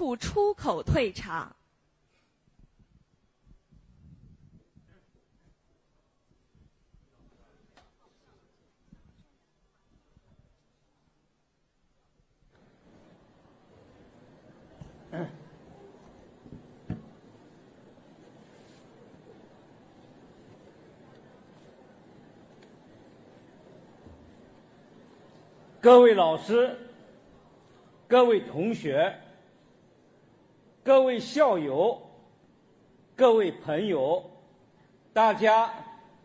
吐出口退场。各位老师、各位同学、各位校友、各位朋友，大家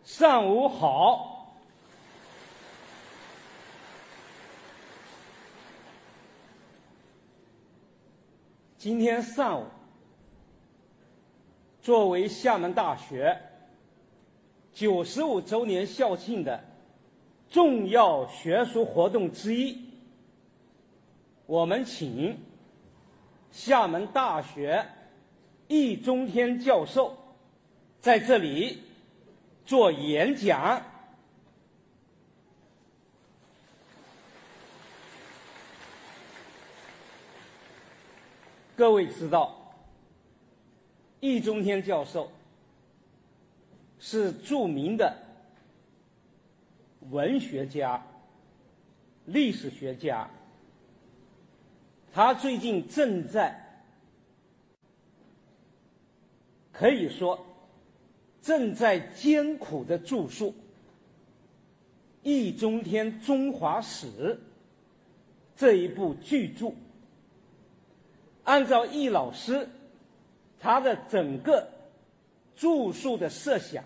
上午好。今天上午，作为厦门大学九十五周年校庆的重要学术活动之一，我们请厦门大学易中天教授在这里做演讲。各位知道，易中天教授是著名的。文学家、历史学家，他最近正在，可以说正在艰苦的著述《易中天中华史》这一部巨著。按照易老师他的整个著述的设想。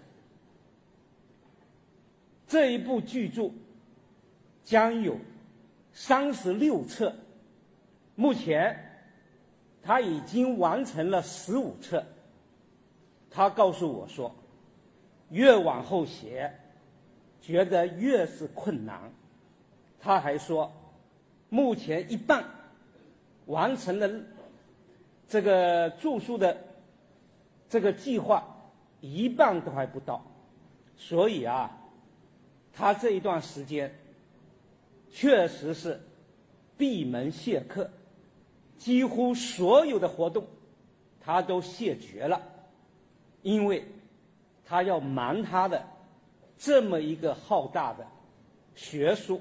这一部巨著将有三十六册，目前他已经完成了十五册。他告诉我说，越往后写，觉得越是困难。他还说，目前一半完成了这个著述的这个计划，一半都还不到，所以啊。他这一段时间确实是闭门谢客，几乎所有的活动他都谢绝了，因为他要忙他的这么一个浩大的学术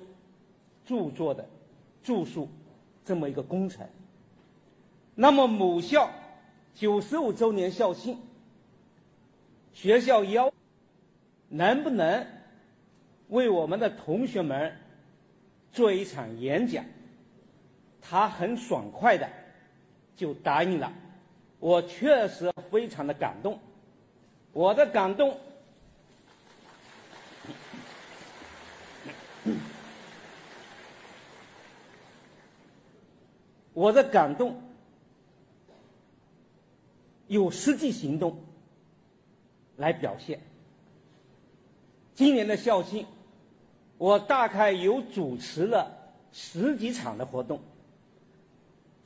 著作的著述这么一个工程。那么母校九十五周年校庆，学校邀能不能？为我们的同学们做一场演讲，他很爽快的就答应了。我确实非常的感动，我的感动，我的感动有实际行动来表现。今年的校庆。我大概有主持了十几场的活动，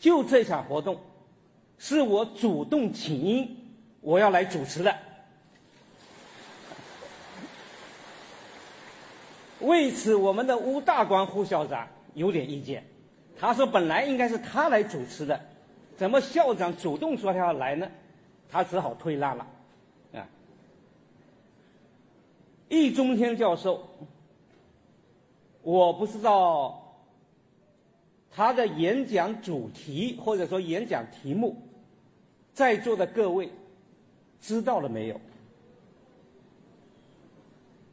就这场活动，是我主动请缨我要来主持的。为此，我们的吴大光副校长有点意见，他说本来应该是他来主持的，怎么校长主动说他要来呢？他只好退让了。啊，易中天教授。我不知道他的演讲主题或者说演讲题目，在座的各位知道了没有？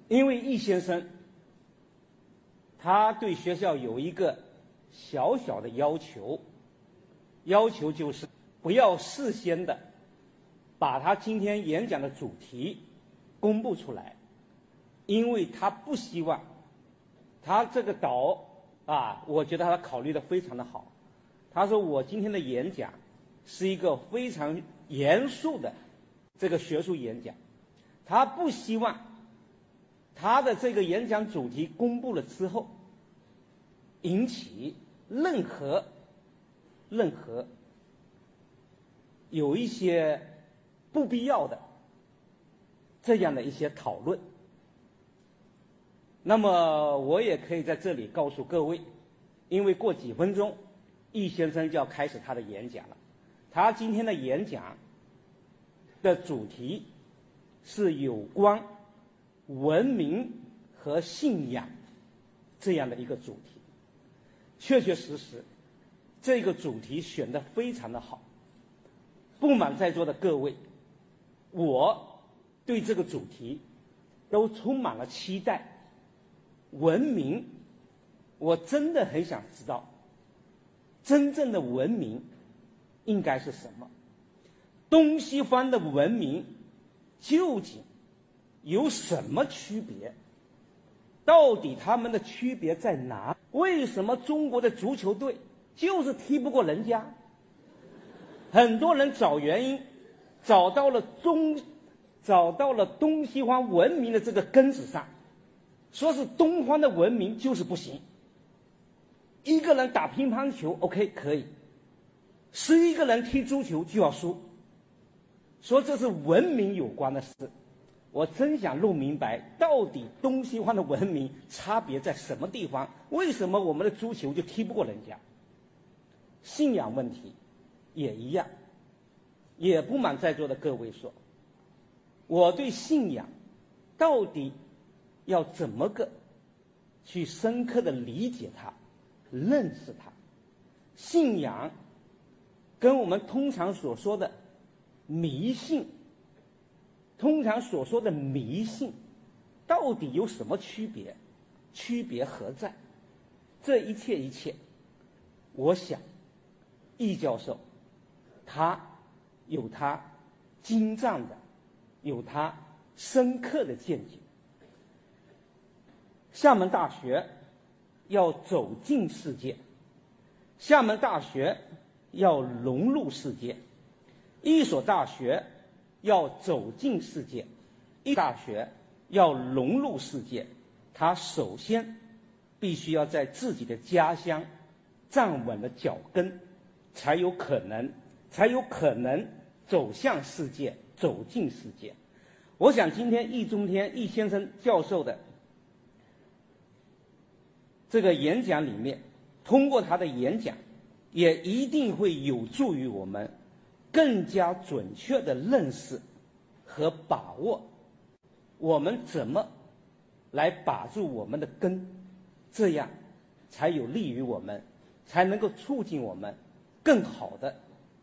因为易先生他对学校有一个小小的要求，要求就是不要事先的把他今天演讲的主题公布出来，因为他不希望。他这个岛啊，我觉得他考虑的非常的好。他说我今天的演讲是一个非常严肃的这个学术演讲，他不希望他的这个演讲主题公布了之后引起任何任何有一些不必要的这样的一些讨论。那么我也可以在这里告诉各位，因为过几分钟，易先生就要开始他的演讲了，他今天的演讲的主题是有关文明和信仰这样的一个主题。确确实实，这个主题选得非常的好。不瞒在座的各位，我对这个主题都充满了期待。文明，我真的很想知道，真正的文明应该是什么？东西方的文明究竟有什么区别？到底他们的区别在哪？为什么中国的足球队就是踢不过人家？很多人找原因，找到了中，找到了东西方文明的这个根子上，说是东方的文明就是不行。一个人打乒乓球，OK 可以，十一个人踢足球就要输，说这是文明有关的事。我真想弄明白，到底东西方的文明差别在什么地方？为什么我们的足球就踢不过人家？信仰问题。也一样，也不瞒在座的各位说，我对信仰到底要怎么个去深刻的理解它、认识它？信仰跟我们通常所说的迷信，通常所说的迷信到底有什么区别？区别何在？这一切一切，我想，易教授。他有他精湛的，有他深刻的见解。厦门大学要走进世界，厦门大学要融入世界，一所大学要走进世界，一大学要融入世界，他首先必须要在自己的家乡站稳了脚跟，才有可能。才有可能走向世界，走进世界。我想今天易中天易先生教授的这个演讲里面，通过他的演讲，也一定会有助于我们更加准确的认识和把握我们怎么来把住我们的根，这样才有利于我们，才能够促进我们更好的。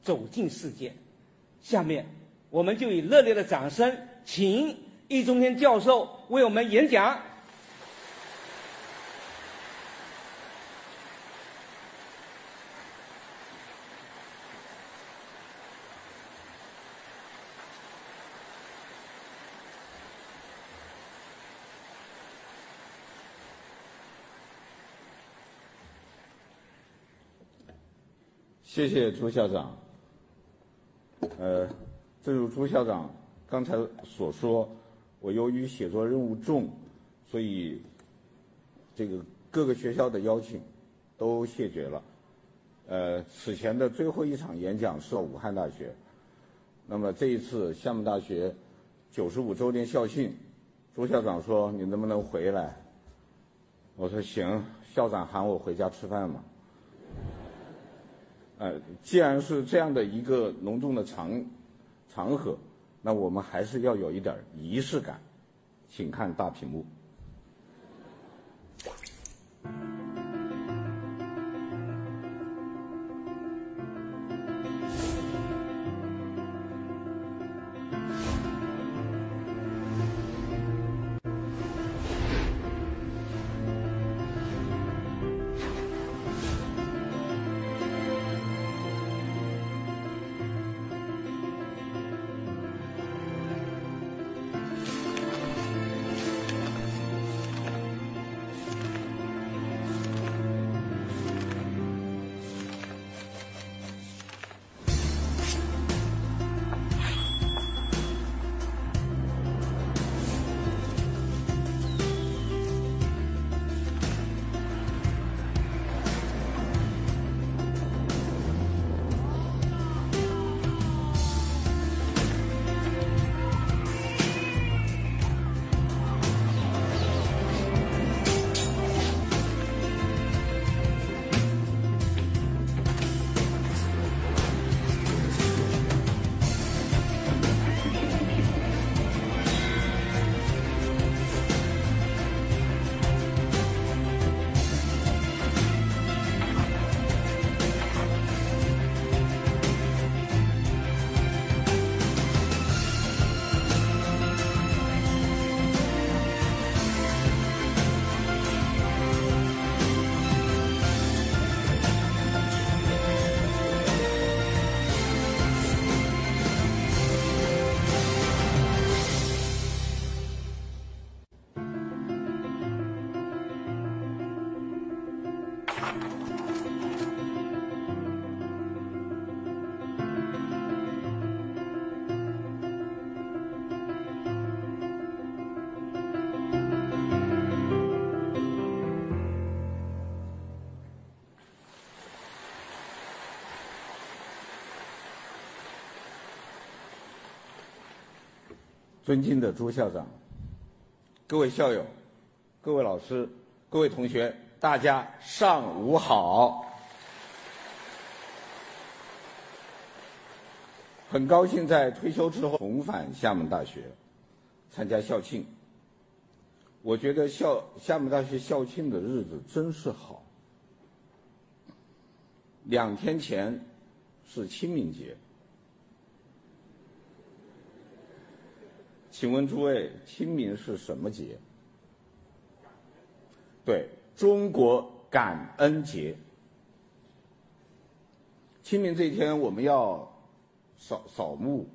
走进世界，下面我们就以热烈的掌声，请易中天教授为我们演讲。谢谢朱校长。呃，正如朱校长刚才所说，我由于写作任务重，所以这个各个学校的邀请都谢绝了。呃，此前的最后一场演讲是武汉大学，那么这一次厦门大学九十五周年校庆，朱校长说你能不能回来？我说行，校长喊我回家吃饭嘛。呃，既然是这样的一个隆重的场场合，那我们还是要有一点仪式感，请看大屏幕。尊敬的朱校长，各位校友，各位老师，各位同学，大家上午好。很高兴在退休之后重返厦门大学，参加校庆。我觉得校厦门大学校庆的日子真是好。两天前是清明节，请问诸位，清明是什么节？对，中国感恩节。清明这一天，我们要扫扫墓，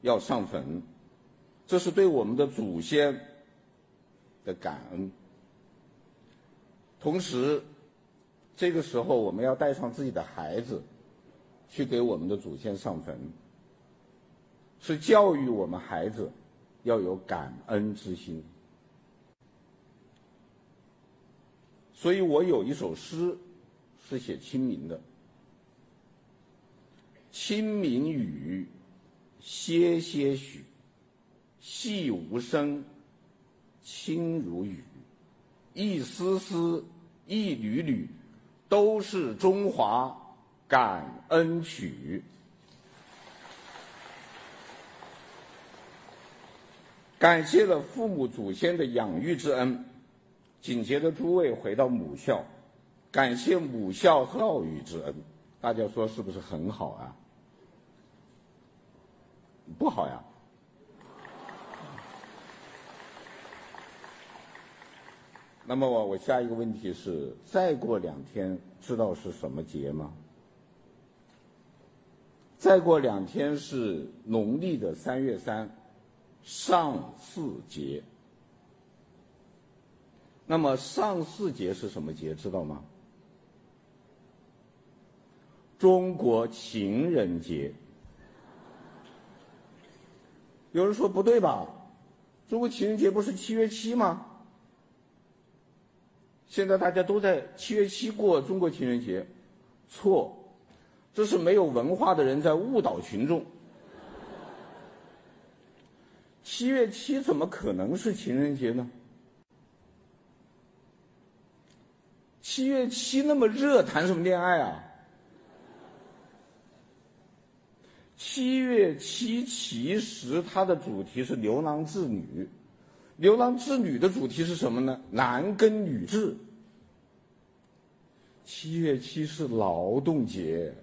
要上坟，这是对我们的祖先的感恩。同时，这个时候我们要带上自己的孩子，去给我们的祖先上坟，是教育我们孩子要有感恩之心。所以我有一首诗，是写清明的。清明雨，歇歇许，细无声，轻如雨。一丝丝，一缕缕，都是中华感恩曲。感谢了父母祖先的养育之恩。紧接着，诸位回到母校，感谢母校教育之恩，大家说是不是很好啊？不好呀。那么我我下一个问题是：再过两天知道是什么节吗？再过两天是农历的三月三，上巳节。那么上巳节是什么节？知道吗？中国情人节。有人说不对吧？中国情人节不是七月七吗？现在大家都在七月七过中国情人节，错，这是没有文化的人在误导群众。七月七怎么可能是情人节呢？七月七那么热，谈什么恋爱啊？七月七其实它的主题是牛郎织女，牛郎织女的主题是什么呢？男耕女织。七月七是劳动节，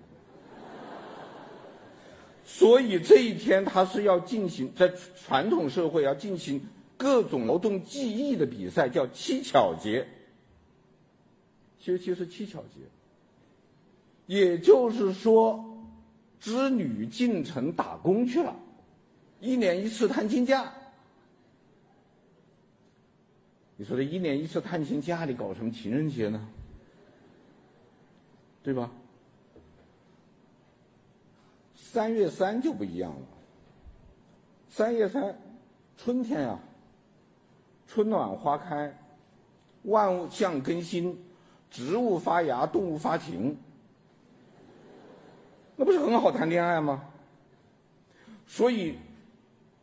所以这一天他是要进行在传统社会要进行各种劳动技艺的比赛，叫七巧节。其实七是七巧节，也就是说，织女进城打工去了，一年一次探亲假。你说这一年一次探亲假里搞什么情人节呢？对吧？三月三就不一样了。三月三，春天呀，春暖花开，万物向更新。植物发芽，动物发情，那不是很好谈恋爱吗？所以，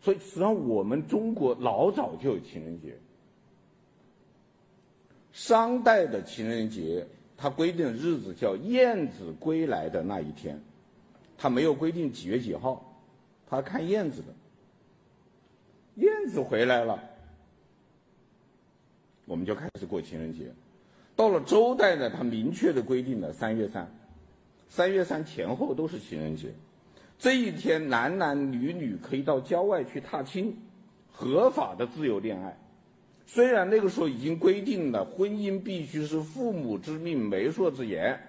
所以实际上我们中国老早就有情人节。商代的情人节，它规定的日子叫燕子归来的那一天，他没有规定几月几号，他看燕子的。燕子回来了，我们就开始过情人节。到了周代呢，他明确的规定了三月三，三月三前后都是情人节，这一天男男女女可以到郊外去踏青，合法的自由恋爱。虽然那个时候已经规定了婚姻必须是父母之命、媒妁之言，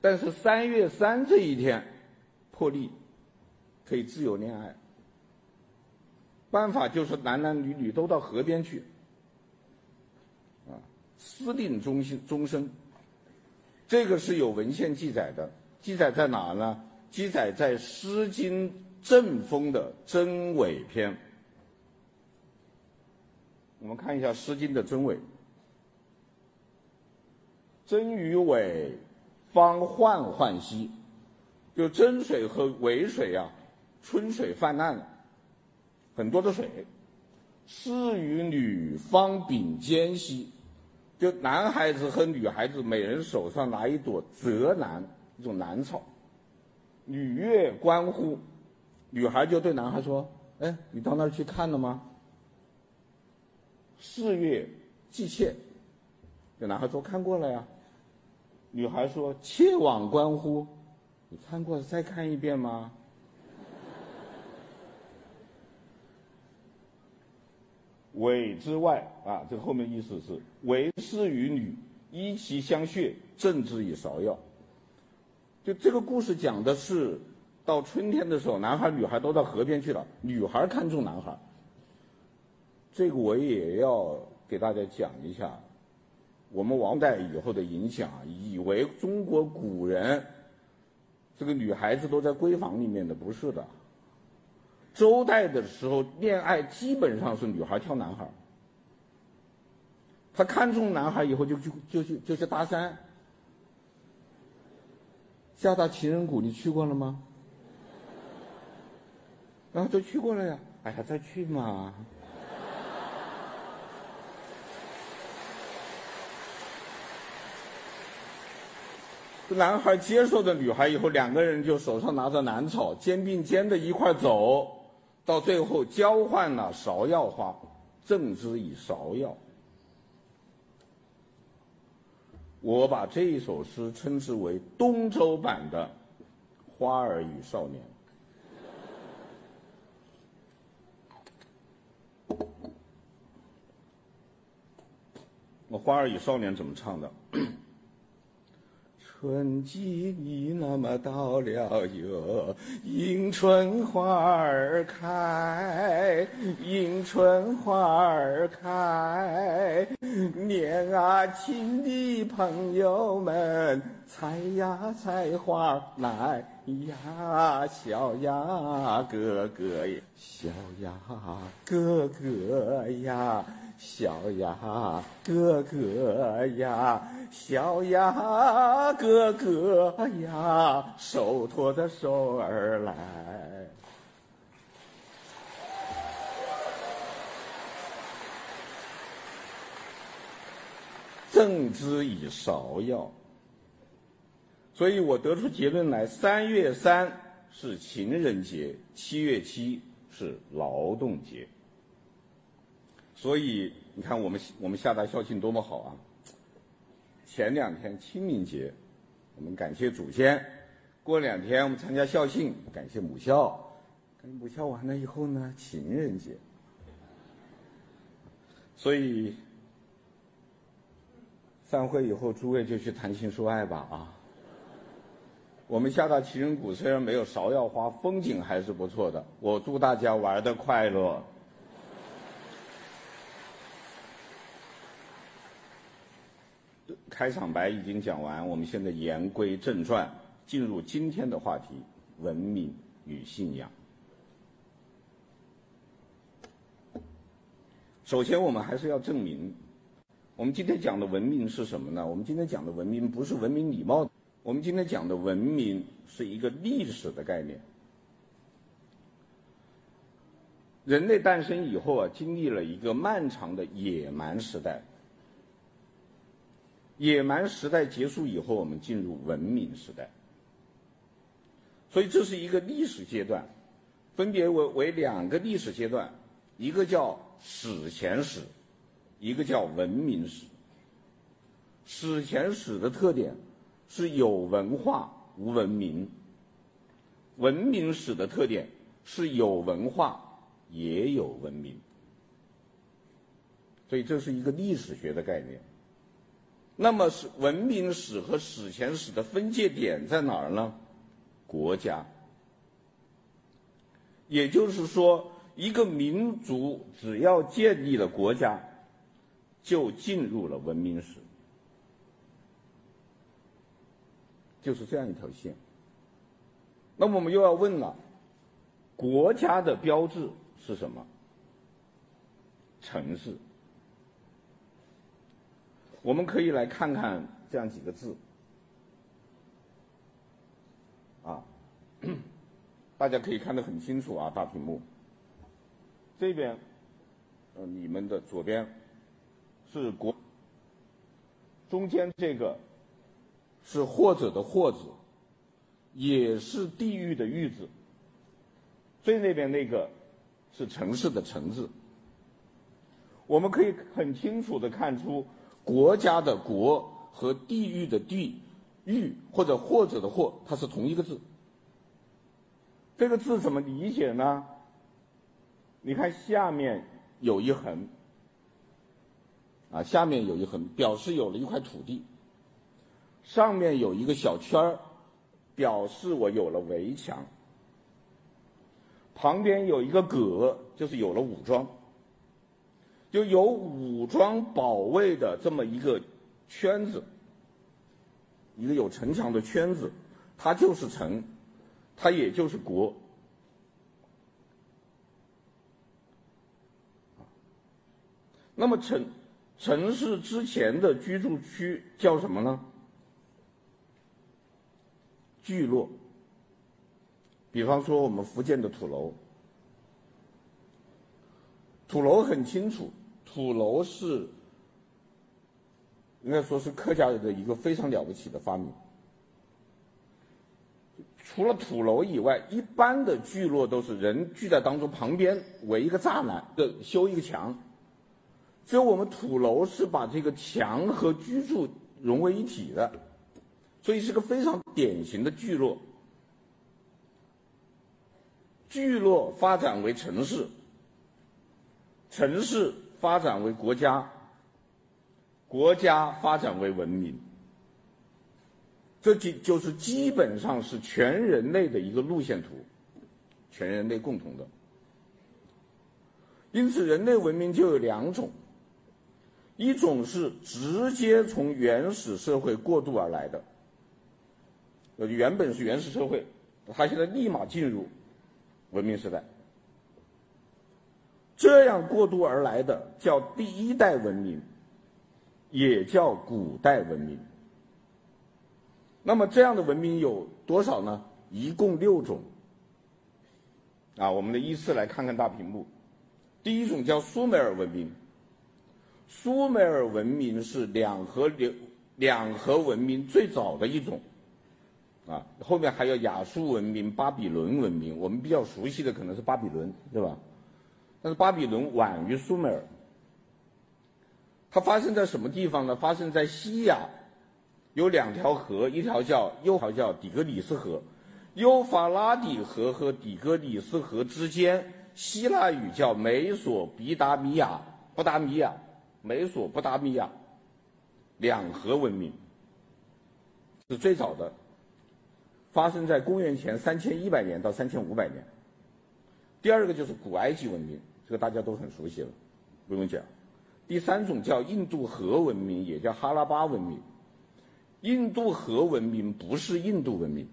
但是三月三这一天破例，可以自由恋爱。办法就是男男女女都到河边去。啊私定终身，终身，这个是有文献记载的，记载在哪呢？记载在《诗经·正风》的《征尾篇》。我们看一下《诗经》的《征尾》：“征与尾，方涣涣兮。”就真水和伪水啊，春水泛滥了，很多的水，士与女方秉兼兮，就男孩子和女孩子每人手上拿一朵泽兰，一种兰草。女乐观乎，女孩就对男孩说：“哎，你到那儿去看了吗？”士曰：“既切。”这男孩说：“看过了呀。”女孩说：“切往观乎？你看过再看一遍吗？”委之外啊，这后面意思是为士与女依其相穴，赠之以芍药。就这个故事讲的是，到春天的时候，男孩女孩都到河边去了，女孩看中男孩。这个我也要给大家讲一下，我们王代以后的影响，以为中国古人这个女孩子都在闺房里面的，不是的。周代的时候，恋爱基本上是女孩挑男孩。他看中男孩以后就，就就去就去搭讪。下到情人谷，你去过了吗？然后都去过了呀，哎呀，再去嘛。男孩接受的女孩以后，两个人就手上拿着兰草，肩并肩的一块走。到最后交换了芍药花，赠之以芍药。我把这一首诗称之为东周版的《花儿与少年》。我《花儿与少年》怎么唱的？春季你那么到了哟，迎春花儿开，迎春花儿开，年啊亲的朋友们，采呀采花来呀，小呀哥哥呀，小呀哥哥呀。小呀，哥哥呀，小呀，哥哥呀，手托着手儿来，赠之以芍药。所以我得出结论来：三月三是情人节，七月七是劳动节。所以你看，我们我们厦大校庆多么好啊！前两天清明节，我们感谢祖先；过两天我们参加校庆，感谢母校。感谢母校完了以后呢，情人节。所以散会以后，诸位就去谈情说爱吧啊！我们厦大情人谷虽然没有芍药花，风景还是不错的。我祝大家玩的快乐。开场白已经讲完，我们现在言归正传，进入今天的话题：文明与信仰。首先，我们还是要证明，我们今天讲的文明是什么呢？我们今天讲的文明不是文明礼貌，我们今天讲的文明是一个历史的概念。人类诞生以后啊，经历了一个漫长的野蛮时代。野蛮时代结束以后，我们进入文明时代。所以这是一个历史阶段，分别为为两个历史阶段，一个叫史前史，一个叫文明史。史前史的特点是有文化无文明，文明史的特点是有文化也有文明。所以这是一个历史学的概念。那么是文明史和史前史的分界点在哪儿呢？国家。也就是说，一个民族只要建立了国家，就进入了文明史，就是这样一条线。那么我们又要问了，国家的标志是什么？城市。我们可以来看看这样几个字，啊，大家可以看得很清楚啊，大屏幕。这边呃，你们的左边是国，中间这个是或者的或字，也是地域的域字。最那边那个是城市的城字。我们可以很清楚的看出，国家的国和地域的地域或者或者的或，它是同一个字。这个字怎么理解呢？你看下面有一横，啊，下面有一横，表示有了一块土地。上面有一个小圈儿，表示我有了围墙。旁边有一个葛，就是有了武装。就有武装保卫的这么一个圈子，一个有城墙的圈子，它就是城，它也就是国。那么城城市之前的居住区叫什么呢？聚落。比方说我们福建的土楼，土楼很清楚，土楼是应该说是客家人的一个非常了不起的发明。除了土楼以外，一般的聚落都是人聚在当中，旁边围一个栅栏，的修一个墙。只有我们土楼是把这个墙和居住融为一体的，所以是个非常典型的聚落。聚落发展为城市，城市发展为国家，国家发展为文明。这就就是基本上是全人类的一个路线图，全人类共同的。因此，人类文明就有两种。一种是直接从原始社会过渡而来的，呃，原本是原始社会，它现在立马进入文明时代。这样过渡而来的叫第一代文明，也叫古代文明。那么这样的文明有多少呢？一共六种。啊，我们的依次来看看大屏幕。第一种叫苏美尔文明。苏美尔文明是两河流两河文明最早的一种，啊，后面还有亚述文明、巴比伦文明。我们比较熟悉的可能是巴比伦，对吧？但是巴比伦晚于苏美尔。它发生在什么地方呢？发生在西亚，有两条河，一条叫幼条叫底格里斯河，幼发拉底河和底格里斯河之间，希腊语叫美索比达米亚，不达米亚。美索不达米亚两河文明是最早的，发生在公元前三千一百年到三千五百年。第二个就是古埃及文明，这个大家都很熟悉了，不用讲。第三种叫印度河文明，也叫哈拉巴文明。印度河文明不是印度文明，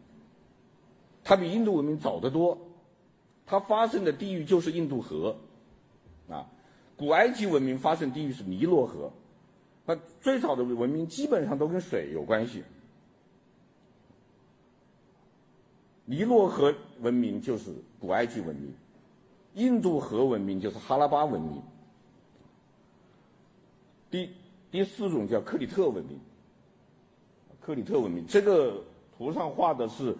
它比印度文明早得多，它发生的地域就是印度河，啊。古埃及文明发生地域是尼罗河，那最早的文明基本上都跟水有关系。尼罗河文明就是古埃及文明，印度河文明就是哈拉巴文明。第第四种叫克里特文明，克里特文明这个图上画的是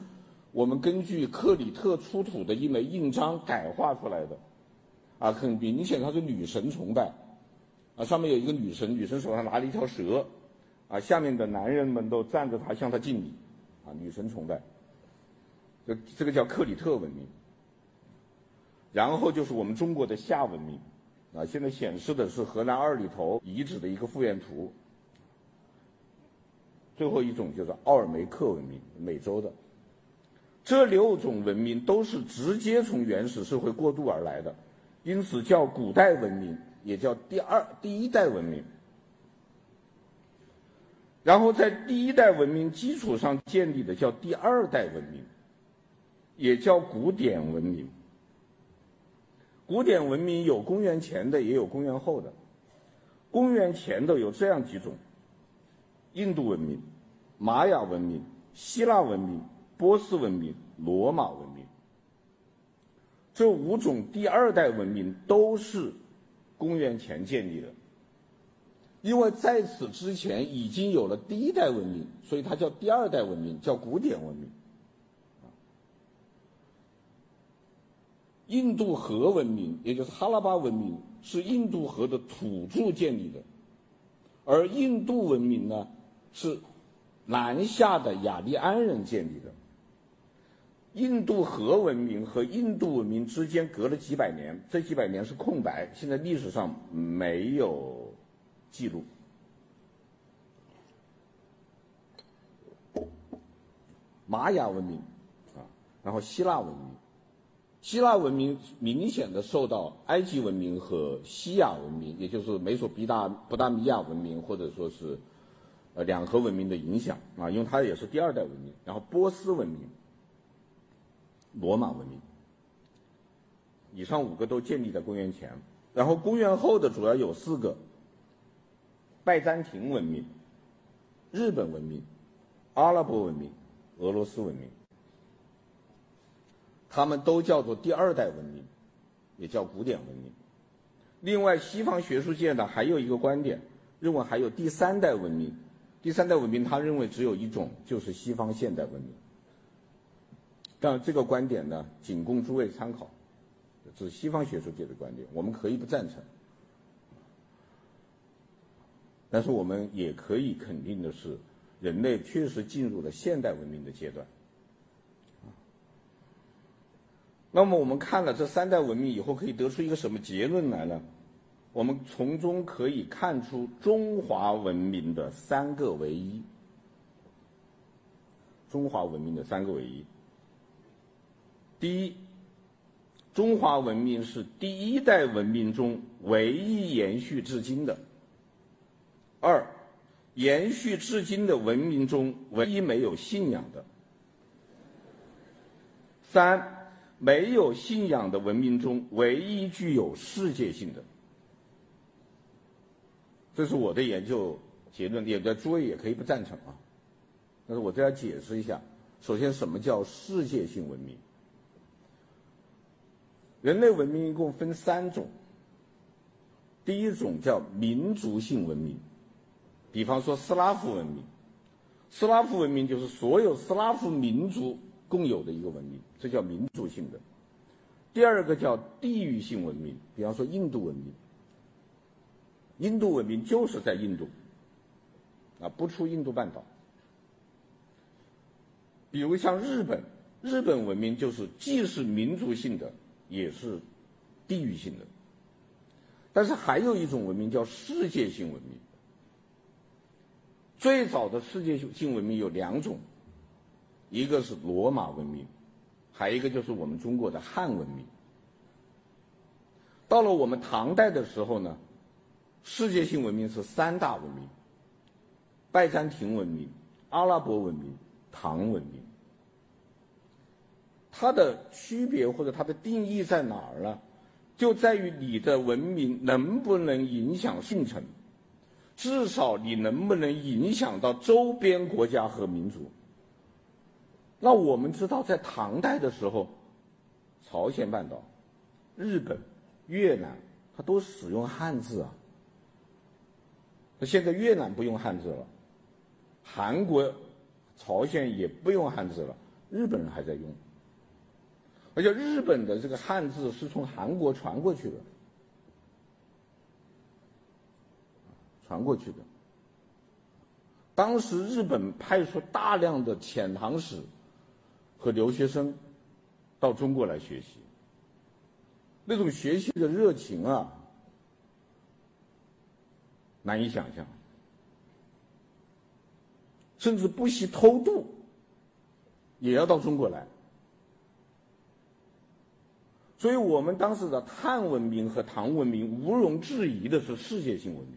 我们根据克里特出土的一枚印章改画出来的。啊，很明显，它是女神崇拜，啊，上面有一个女神，女神手上拿了一条蛇，啊，下面的男人们都站着她，向她敬礼，啊，女神崇拜，这这个叫克里特文明。然后就是我们中国的夏文明，啊，现在显示的是河南二里头遗址的一个复原图。最后一种就是奥尔梅克文明，美洲的。这六种文明都是直接从原始社会过渡而来的。因此叫古代文明，也叫第二、第一代文明。然后在第一代文明基础上建立的叫第二代文明，也叫古典文明。古典文明有公元前的，也有公元后的。公元前的有这样几种：印度文明、玛雅文明、希腊文明、波斯文明、罗马文明。这五种第二代文明都是公元前建立的。因为在此之前已经有了第一代文明，所以它叫第二代文明，叫古典文明。印度河文明，也就是哈拉巴文明，是印度河的土著建立的，而印度文明呢，是南下的雅利安人建立的。印度河文明和印度文明之间隔了几百年，这几百年是空白，现在历史上没有记录。玛雅文明啊，然后希腊文明，希腊文明明显的受到埃及文明和西亚文明，也就是美索不达不达米亚文明或者说是呃两河文明的影响啊，因为它也是第二代文明。然后波斯文明。罗马文明，以上五个都建立在公元前，然后公元后的主要有四个：拜占庭文明、日本文明、阿拉伯文明、俄罗斯文明。他们都叫做第二代文明，也叫古典文明。另外，西方学术界呢还有一个观点，认为还有第三代文明。第三代文明，他认为只有一种，就是西方现代文明。但这个观点呢，仅供诸位参考，这是西方学术界的观点，我们可以不赞成。但是我们也可以肯定的是，人类确实进入了现代文明的阶段。那么我们看了这三代文明以后，可以得出一个什么结论来呢？我们从中可以看出中华文明的三个唯一。中华文明的三个唯一。第一，中华文明是第一代文明中唯一延续至今的。二，延续至今的文明中唯一没有信仰的。三，没有信仰的文明中唯一具有世界性的。这是我的研究结论，也的诸位也可以不赞成啊。但是我这要解释一下，首先什么叫世界性文明？人类文明一共分三种，第一种叫民族性文明，比方说斯拉夫文明，斯拉夫文明就是所有斯拉夫民族共有的一个文明，这叫民族性的。第二个叫地域性文明，比方说印度文明，印度文明就是在印度，啊，不出印度半岛。比如像日本，日本文明就是既是民族性的。也是地域性的，但是还有一种文明叫世界性文明。最早的世界性文明有两种，一个是罗马文明，还有一个就是我们中国的汉文明。到了我们唐代的时候呢，世界性文明是三大文明：拜占庭文明、阿拉伯文明、唐文明。它的区别或者它的定义在哪儿呢？就在于你的文明能不能影响进程，至少你能不能影响到周边国家和民族。那我们知道，在唐代的时候，朝鲜半岛、日本、越南，它都使用汉字啊。那现在越南不用汉字了，韩国、朝鲜也不用汉字了，日本人还在用。而且日本的这个汉字是从韩国传过去的，传过去的。当时日本派出大量的遣唐使和留学生到中国来学习，那种学习的热情啊，难以想象，甚至不惜偷渡，也要到中国来。所以我们当时的汉文明和唐文明，毋庸置疑的是世界性文明。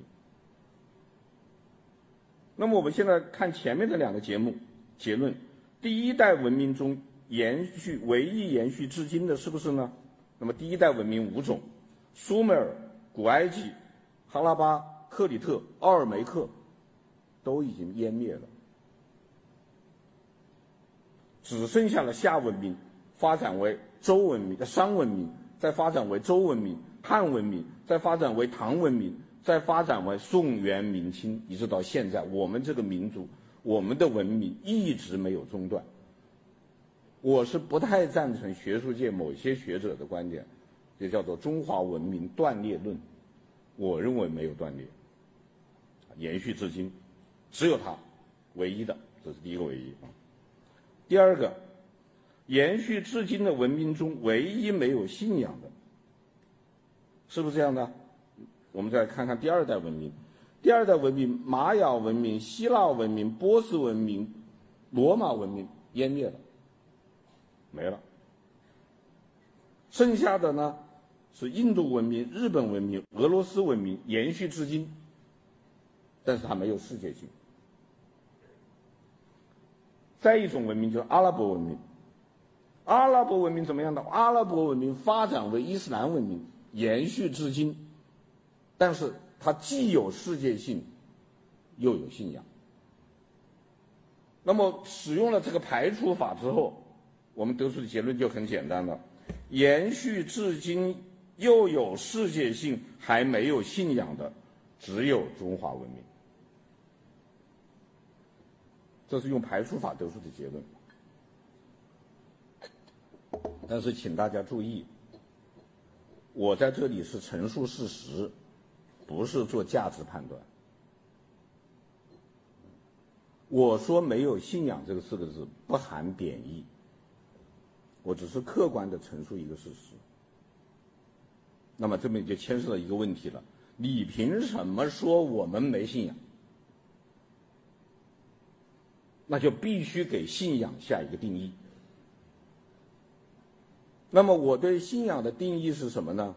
那么我们现在看前面的两个节目结论：第一代文明中延续唯一延续至今的是不是呢？那么第一代文明五种：苏美尔、古埃及、哈拉巴、克里特、奥尔梅克，都已经湮灭了，只剩下了夏文明发展为。周文明商文明再发展为周文明、汉文明，再发展为唐文明，再发展为宋元明清，一直到现在，我们这个民族，我们的文明一直没有中断。我是不太赞成学术界某些学者的观点，就叫做中华文明断裂论。我认为没有断裂，延续至今，只有它，唯一的，这是第一个唯一。第二个。延续至今的文明中，唯一没有信仰的，是不是这样的？我们再看看第二代文明。第二代文明，玛雅文明、希腊文明、波斯文明、罗马文明湮灭了，没了。剩下的呢，是印度文明、日本文明、俄罗斯文明延续至今，但是它没有世界性。再一种文明就是阿拉伯文明。阿拉伯文明怎么样的？阿拉伯文明发展为伊斯兰文明，延续至今，但是它既有世界性，又有信仰。那么使用了这个排除法之后，我们得出的结论就很简单了：延续至今又有世界性，还没有信仰的，只有中华文明。这是用排除法得出的结论。但是，请大家注意，我在这里是陈述事实，不是做价值判断。我说没有信仰这个四个字不含贬义，我只是客观的陈述一个事实。那么这边就牵涉到一个问题了：你凭什么说我们没信仰？那就必须给信仰下一个定义。那么我对信仰的定义是什么呢？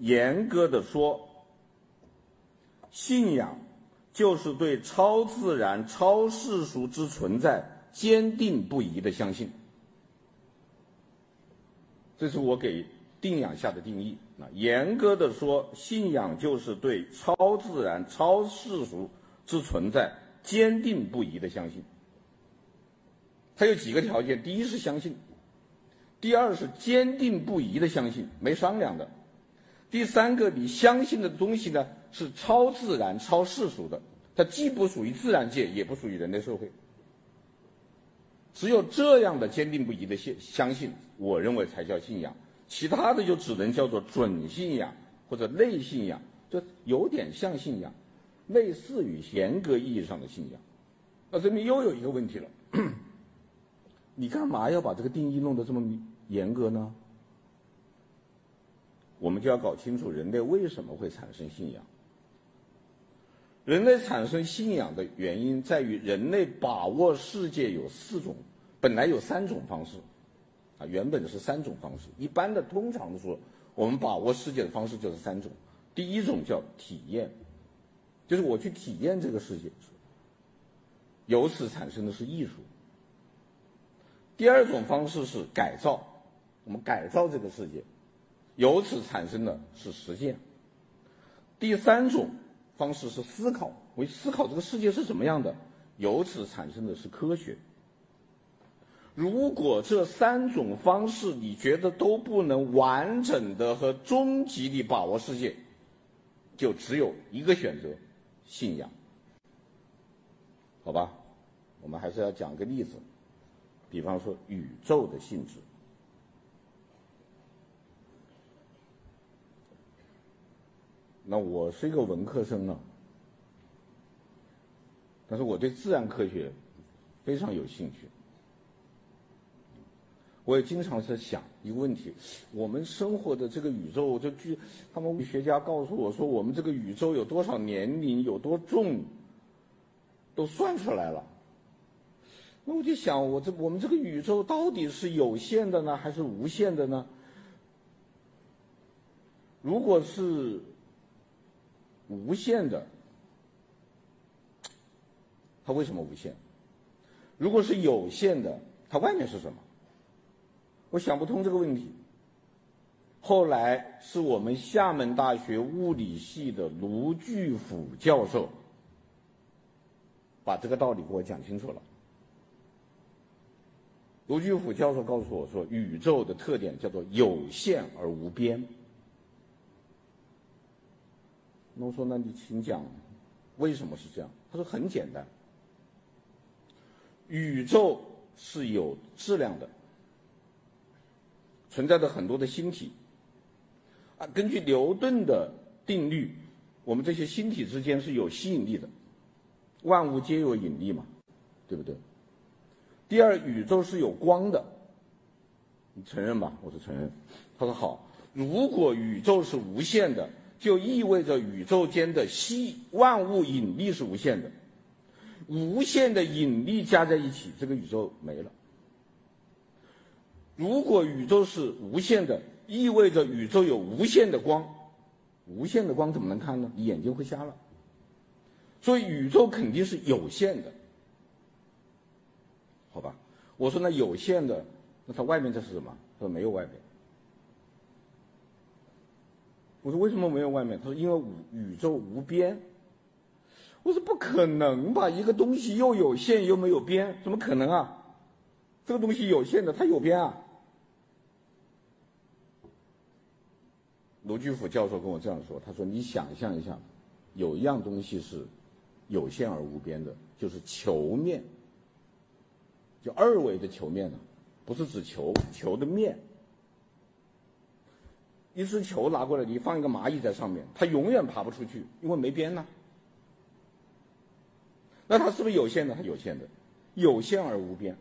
严格的说，信仰就是对超自然、超世俗之存在坚定不移的相信。这是我给信仰下的定义。那严格的说，信仰就是对超自然、超世俗之存在坚定不移的相信。它有几个条件，第一是相信，第二是坚定不移的相信，没商量的。第三个，你相信的东西呢是超自然、超世俗的，它既不属于自然界，也不属于人类社会。只有这样的坚定不移的信相信，我认为才叫信仰，其他的就只能叫做准信仰或者类信仰，就有点像信仰，类似于严格意义上的信仰。那这边又有一个问题了。你干嘛要把这个定义弄得这么严格呢？我们就要搞清楚人类为什么会产生信仰。人类产生信仰的原因在于人类把握世界有四种，本来有三种方式，啊，原本是三种方式。一般的通常的说，我们把握世界的方式就是三种。第一种叫体验，就是我去体验这个世界，由此产生的是艺术。第二种方式是改造，我们改造这个世界，由此产生的是实践。第三种方式是思考，我思考这个世界是怎么样的，由此产生的是科学。如果这三种方式你觉得都不能完整的和终极地把握世界，就只有一个选择，信仰。好吧，我们还是要讲个例子。比方说宇宙的性质，那我是一个文科生呢，但是我对自然科学非常有兴趣。我也经常在想一个问题：我们生活的这个宇宙，就据他们物理学家告诉我说，我们这个宇宙有多少年龄，有多重，都算出来了。那我就想，我这我们这个宇宙到底是有限的呢，还是无限的呢？如果是无限的，它为什么无限？如果是有限的，它外面是什么？我想不通这个问题。后来是我们厦门大学物理系的卢巨甫教授把这个道理给我讲清楚了。卢巨虎教授告诉我说，宇宙的特点叫做有限而无边。那我说，那你请讲，为什么是这样？他说很简单，宇宙是有质量的，存在着很多的星体，啊，根据牛顿的定律，我们这些星体之间是有吸引力的，万物皆有引力嘛，对不对？第二，宇宙是有光的，你承认吧？我说承认。他说好，如果宇宙是无限的。就意味着宇宙间的吸万物引力是无限的，无限的引力加在一起，这个宇宙没了。如果宇宙是无限的，意味着宇宙有无限的光，无限的光怎么能看呢？你眼睛会瞎了。所以宇宙肯定是有限的，好吧？我说那有限的，那它外面这是什么？他说没有外面。我说为什么没有外面？他说因为宇宙无边。我说不可能吧，一个东西又有限又没有边，怎么可能啊？这个东西有限的，它有边啊。卢巨甫教授跟我这样说，他说你想象一下，有一样东西是有限而无边的，就是球面，就二维的球面呢，不是指球，球的面。一只球拿过来，你放一个蚂蚁在上面，它永远爬不出去，因为没边呢。那它是不是有限的？它有限的，有限而无边。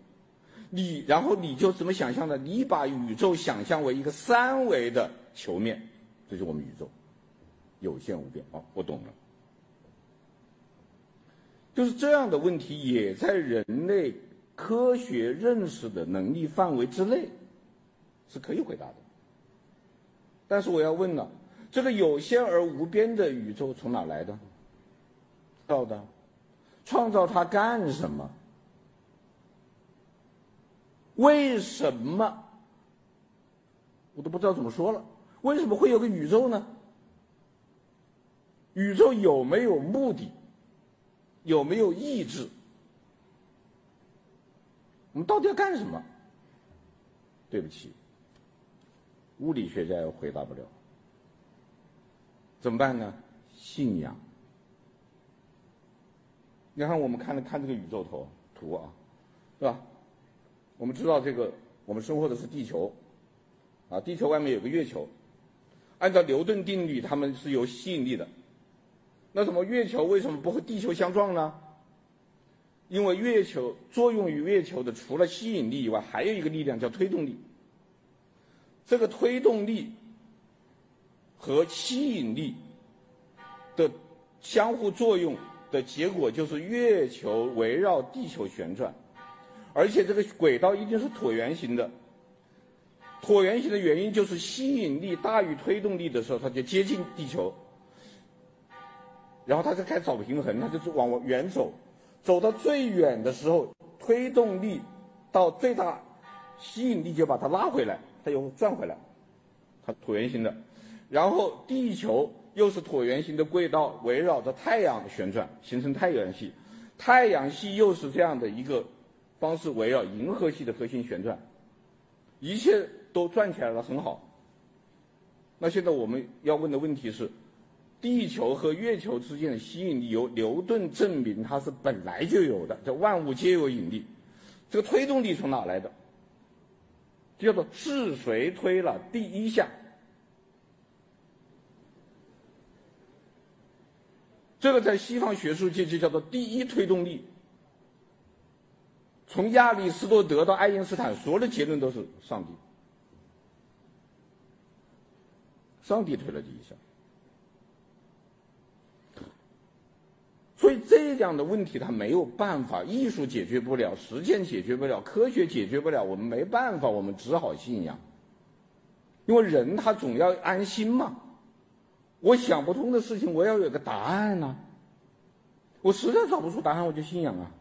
你然后你就怎么想象呢？你把宇宙想象为一个三维的球面，这就是我们宇宙，有限无边。哦，我懂了。就是这样的问题，也在人类科学认识的能力范围之内，是可以回答的。但是我要问了，这个有限而无边的宇宙从哪来的？造的，创造它干什么？为什么？我都不知道怎么说了。为什么会有个宇宙呢？宇宙有没有目的？有没有意志？我们到底要干什么？对不起。物理学家也回答不了，怎么办呢？信仰。你看，我们看了看这个宇宙图图啊，是吧？我们知道这个，我们生活的是地球，啊，地球外面有个月球，按照牛顿定律，它们是有吸引力的。那什么月球为什么不和地球相撞呢？因为月球作用于月球的除了吸引力以外，还有一个力量叫推动力。这个推动力和吸引力的相互作用的结果，就是月球围绕地球旋转，而且这个轨道一定是椭圆形的。椭圆形的原因就是吸引力大于推动力的时候，它就接近地球，然后它就开始找平衡，它就是往远走，走到最远的时候，推动力到最大，吸引力就把它拉回来。它又转回来，它椭圆形的，然后地球又是椭圆形的轨道围绕着太阳旋转，形成太阳系，太阳系又是这样的一个方式围绕银河系的核心旋转，一切都转起来了，很好。那现在我们要问的问题是，地球和月球之间的吸引力由牛顿证明它是本来就有的，叫万物皆有引力，这个推动力从哪来的？叫做是谁推了第一项？这个在西方学术界就叫做第一推动力。从亚里士多德到爱因斯坦，所有的结论都是上帝。上帝推了第一项。所以这样的问题，他没有办法，艺术解决不了，实践解决不了，科学解决不了，我们没办法，我们只好信仰。因为人他总要安心嘛，我想不通的事情，我要有个答案呐、我实在找不出答案，我就信仰啊。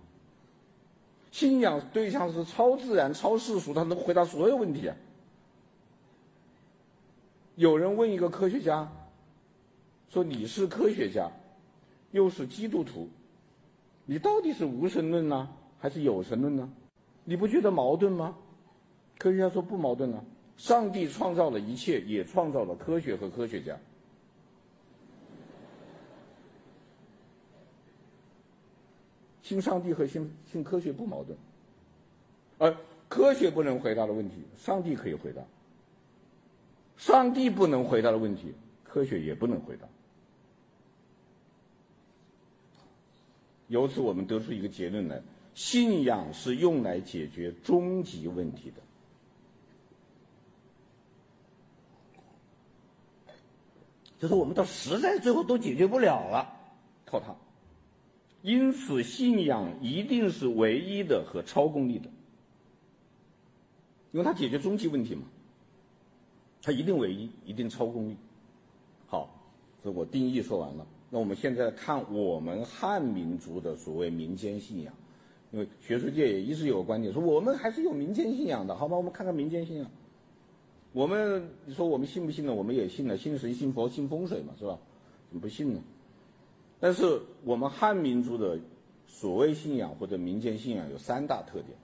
信仰对象是超自然、超世俗，他能回答所有问题啊。有人问一个科学家，说：“你是科学家？”又是基督徒，你到底是无神论呢，还是有神论呢？你不觉得矛盾吗？科学家说不矛盾啊，上帝创造了一切，也创造了科学和科学家。信上帝和信信科学不矛盾，而科学不能回答的问题，上帝可以回答；上帝不能回答的问题，科学也不能回答。由此，我们得出一个结论来：信仰是用来解决终极问题的。就是我们到实在最后都解决不了了，靠它。因此，信仰一定是唯一的和超功利的，因为它解决终极问题嘛。它一定唯一，一定超功利。好，这我定义说完了。那我们现在看我们汉民族的所谓民间信仰，因为学术界也一直有个观点说我们还是有民间信仰的，好吧？我们看看民间信仰。我们你说我们信不信呢？我们也信了，信神、信佛、信风水嘛，是吧？怎么不信呢？但是我们汉民族的所谓信仰或者民间信仰有三大特点。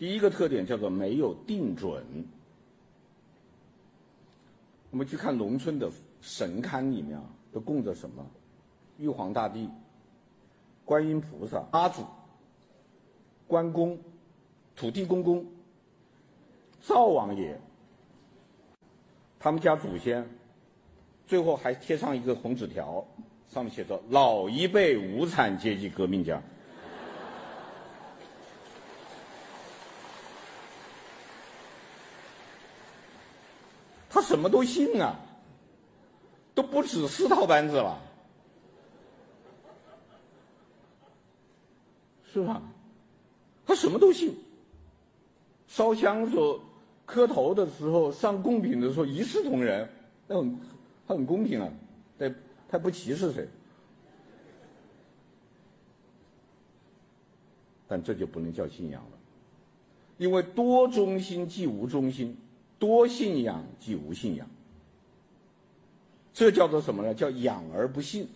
第一个特点叫做没有定准。我们去看农村的神龛里面啊，都供着什么？玉皇大帝、观音菩萨、妈祖、关公、土地公公、灶王爷，他们家祖先，最后还贴上一个红纸条。上面写着“老一辈无产阶级革命家”，他什么都信啊，都不止四套班子了，是吧？他什么都信，烧香时候、磕头的时候、上贡品的时候一视同仁，那很他很公平啊，对。他不歧视谁，但这就不能叫信仰了，因为多中心即无中心，多信仰即无信仰。这叫做什么呢？叫养而不信。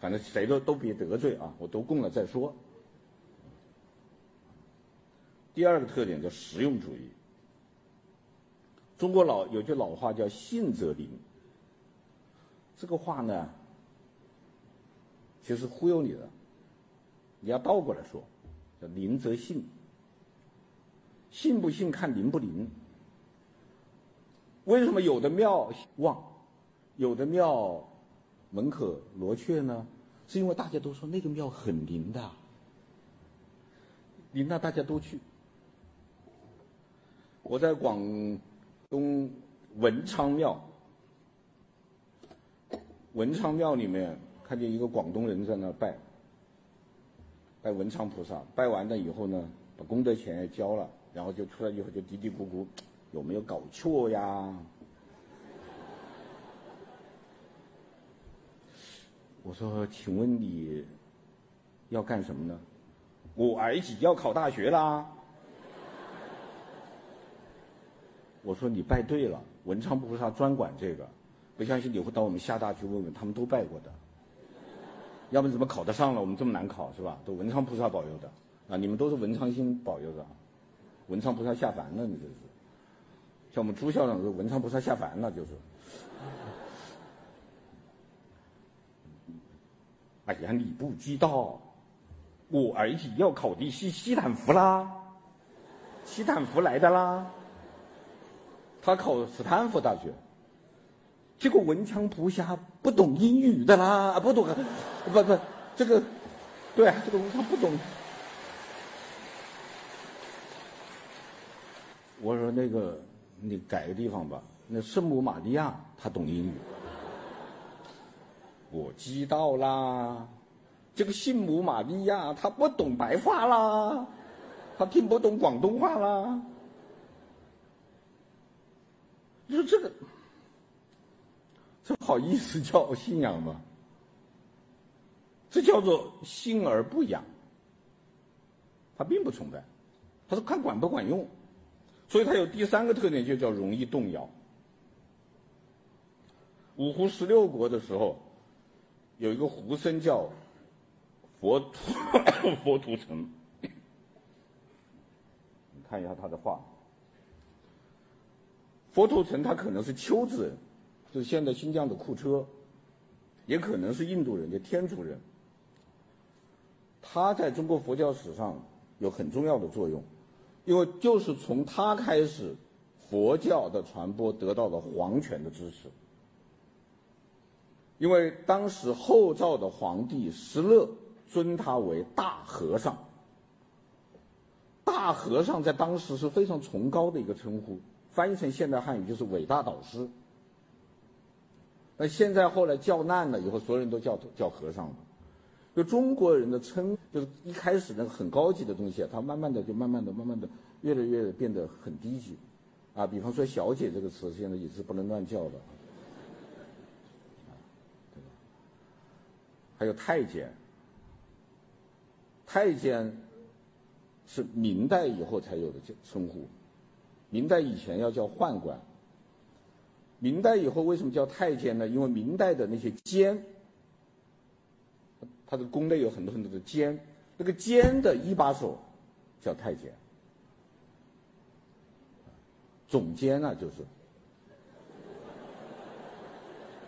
反正谁都都别得罪啊，我都供了再说。第二个特点叫实用主义。中国老有句老话叫“信则灵”。这个话呢，其实忽悠你的，你要倒过来说，叫灵则信。信不信看灵不灵。为什么有的庙旺，有的庙门可罗雀呢？是因为大家都说那个庙很灵的，灵到大家都去。我在广东文昌庙。文昌庙里面看见一个广东人在那拜，拜文昌菩萨，拜完了以后呢，把功德钱也交了，然后就出来以后就嘀嘀咕咕，有没有搞错呀？我说，请问你要干什么呢？我儿子要考大学啦。我说你拜对了，文昌菩萨专管这个。不相信你会到我们厦大去问问，他们都拜过的。要不怎么考得上了？我们这么难考是吧？都文昌菩萨保佑的啊！你们都是文昌星保佑的，文昌菩萨下凡了，你这是。像我们朱校长是文昌菩萨下凡了，就是。哎呀，你不知道，我儿子要考的是斯坦福啦，斯坦福来的啦，他考斯坦福大学。结果文昌菩萨不懂英语的啦，不懂，不不，这个，对，这个文昌不懂。我说那个，你改个地方吧。那圣母玛利亚她懂英语，我知道啦。这个圣母玛利亚她不懂白话啦，她听不懂广东话啦。你说这个。这好意思叫信仰吗？这叫做信而不仰。他并不崇拜，他是看管不管用，所以他有第三个特点，就叫容易动摇。五胡十六国的时候，有一个胡僧叫佛图佛图澄，看一下他的画。佛图澄他可能是丘兹人，就是现在新疆的库车，也可能是印度人，就天竺人。他在中国佛教史上有很重要的作用，因为就是从他开始，佛教的传播得到了皇权的支持。因为当时后赵的皇帝石勒尊他为大和尚，大和尚在当时是非常崇高的一个称呼，翻译成现代汉语就是伟大导师。那现在后来教难了以后，所有人都叫叫和尚了。就中国人的称，就是一开始那个很高级的东西啊，它慢慢的就慢慢的、慢慢的越来越变得很低级，啊，比方说“小姐”这个词，现在也是不能乱叫的，对吧？还有太监，太监是明代以后才有的称呼，明代以前要叫宦官，明代以后为什么叫太监呢？因为明代的那些监。他的宫内有很多很多的监，那个监的一把手叫太监，总监啊就是，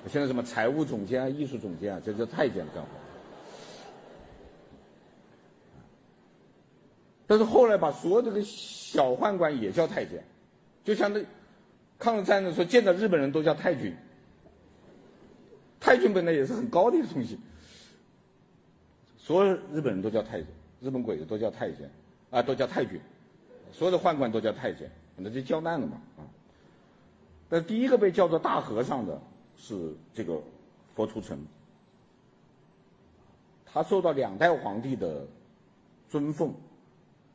现在什么财务总监啊、艺术总监啊，这叫太监干活。但是后来把所有这个小宦官也叫太监，就像那抗日战争时候见到日本人都叫太君，太君本来也是很高的一个东西。所有日本人都叫太监，日本鬼子都叫太监，啊，都叫太君，所有的宦官都叫太监，那就叫难了嘛啊。但第一个被叫做大和尚的是这个佛图澄，他受到两代皇帝的尊奉，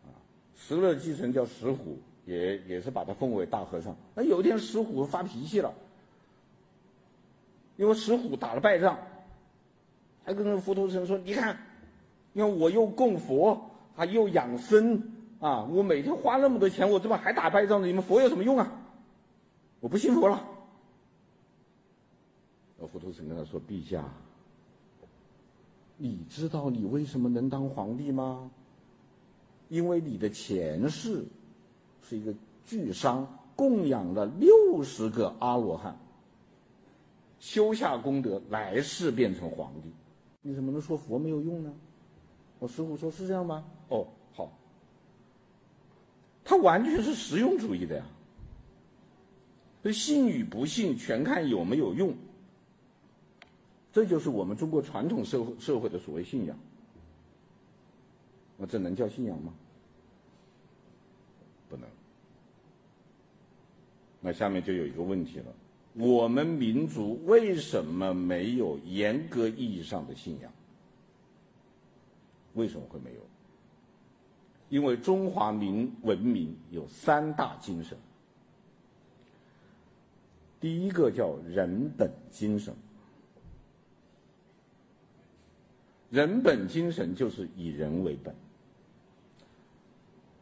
啊，石勒继承叫石虎，也也是把他奉为大和尚。那有一天石虎发脾气了，因为石虎打了败仗，还跟佛图澄说：“你看。”因为我又供佛，还又养生，啊，我每天花那么多钱，我怎么还打败仗呢，你们佛有什么用啊？我不信佛了。佛陀曾跟他说：“陛下，你知道你为什么能当皇帝吗？因为你的前世是一个巨商，供养了六十个阿罗汉，修下功德，来世变成皇帝。你怎么能说佛没有用呢？”我师傅说：“是这样吗？”哦，好。他完全是实用主义的呀。所以信与不信，全看有没有用。这就是我们中国传统社会社会的所谓信仰。那这能叫信仰吗？不能。那下面就有一个问题了：我们民族为什么没有严格意义上的信仰？为什么会没有？因为中华民文明有三大精神。第一个叫人本精神，人本精神就是以人为本。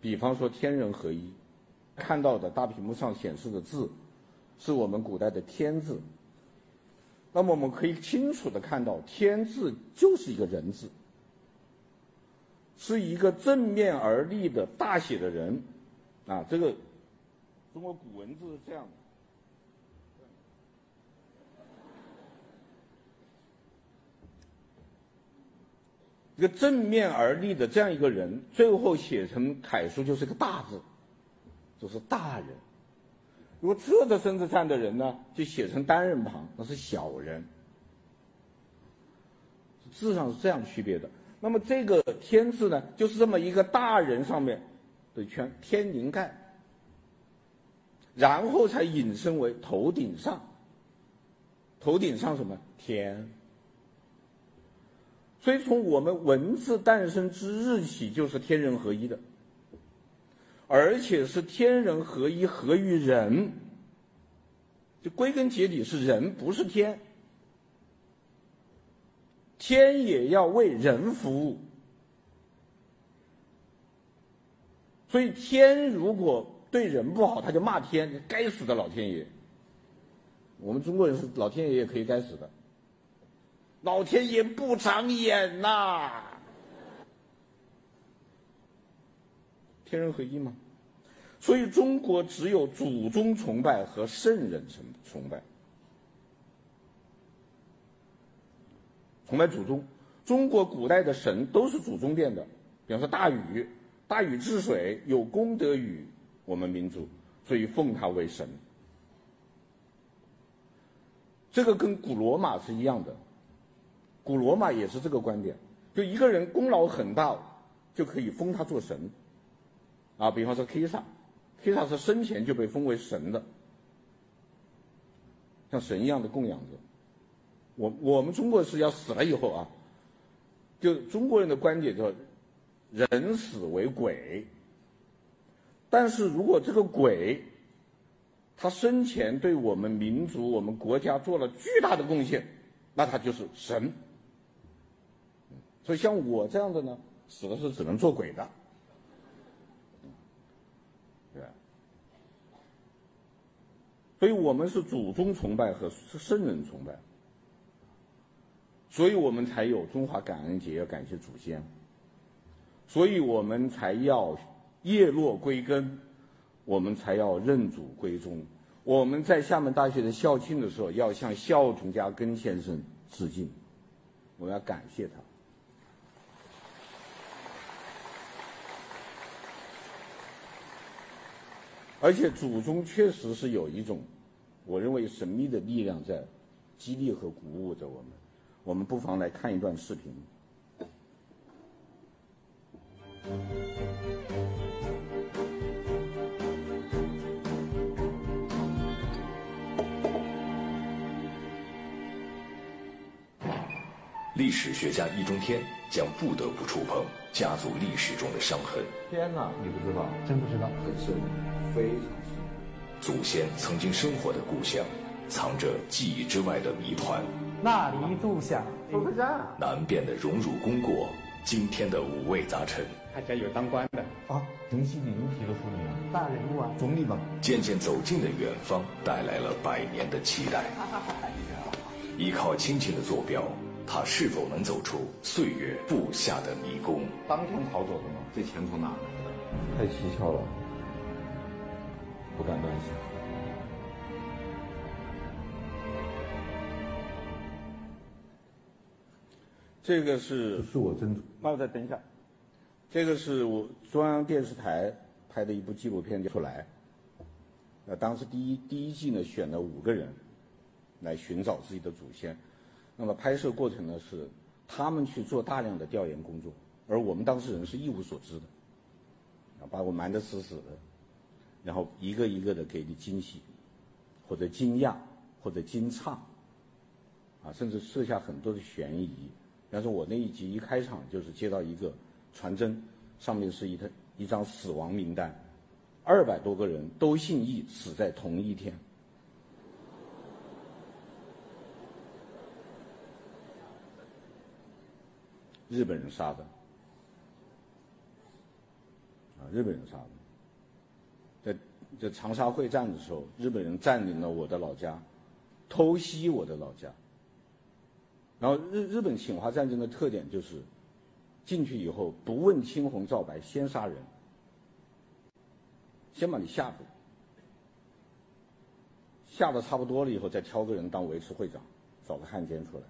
比方说天人合一，看到的大屏幕上显示的字，是我们古代的“天”字。那么我们可以清楚地看到，“天”字就是一个人字。是一个正面而立的大写的人，啊，这个中国古文字是这样的，一个正面而立的这样一个人，最后写成楷书就是个大字，就是大人。如果侧着身子站的人呢，就写成单人旁，那是小人。字上是这样区别的。那么这个“天”字呢，就是这么一个大人上面的圈天灵盖，然后才引申为头顶上。头顶上什么？天。所以从我们文字诞生之日起，就是天人合一的，而且是天人合一合于人。就归根结底是人，不是天。天也要为人服务，所以天如果对人不好，他就骂天，该死的老天爷。我们中国人是老天爷也可以该死的，老天爷不长眼呐、天人合一吗？所以中国只有祖宗崇拜和圣人崇崇拜。崇拜祖宗，中国古代的神都是祖宗殿的，比方说大禹，大禹治水有功德于我们民族，所以奉他为神。这个跟古罗马是一样的，古罗马也是这个观点，就一个人功劳很大，就可以封他做神。啊，比方说凯撒，凯撒是生前就被封为神的，像神一样的供养着。我我们中国是要死了以后啊，就中国人的观点叫人死为鬼。但是如果这个鬼，他生前对我们民族、我们国家做了巨大的贡献，那他就是神。所以像我这样的呢，死了是只能做鬼的，对吧？所以我们是祖宗崇拜和圣人崇拜。所以我们才有中华感恩节，要感谢祖先。所以我们才要叶落归根，我们才要认祖归宗。我们在厦门大学的校庆的时候，要向邵崇家庚先生致敬，我们要感谢他。而且祖宗确实是有一种，我认为神秘的力量在激励和鼓舞着我们。我们不妨来看一段视频。历史学家易中天将不得不触碰家族历史中的伤痕。天哪，你不知道？真不知道。很深，非常深。祖先曾经生活的故乡，藏着记忆之外的谜团。那离度响，难辨的荣辱功过，今天的五味杂陈。他家有当官的啊，林夕您提了出名啊，大人物啊，总理嘛。渐渐走近的远方，带来了百年的期待。依靠亲情的坐标，他是否能走出岁月布下的迷宫？当天逃走的吗？这钱从哪来的？太蹊跷了，不敢乱想。这个是是我真，那我再等一下，这个是我中央电视台拍的一部纪录片出来，那，当时第一第一季呢选了五个人，来寻找自己的祖先，那么拍摄过程呢是他们去做大量的调研工作，而我们当事人是一无所知的，啊，把我瞒得死死的，然后一个一个的给你惊喜，或者惊讶，或者惊诧，啊，甚至设下很多的悬疑。但是我那一集一开场就是接到一个传真，上面是一个一张死亡名单，二百多个人都姓易，死在同一天。日本人杀的，啊，日本人杀的，在在长沙会战的时候，日本人占领了我的老家，偷袭我的老家。然后日日本侵华战争的特点就是，进去以后不问青红皂白，先杀人，先把你吓住，吓得差不多了以后，再挑个人当维持会长，找个汉奸出来。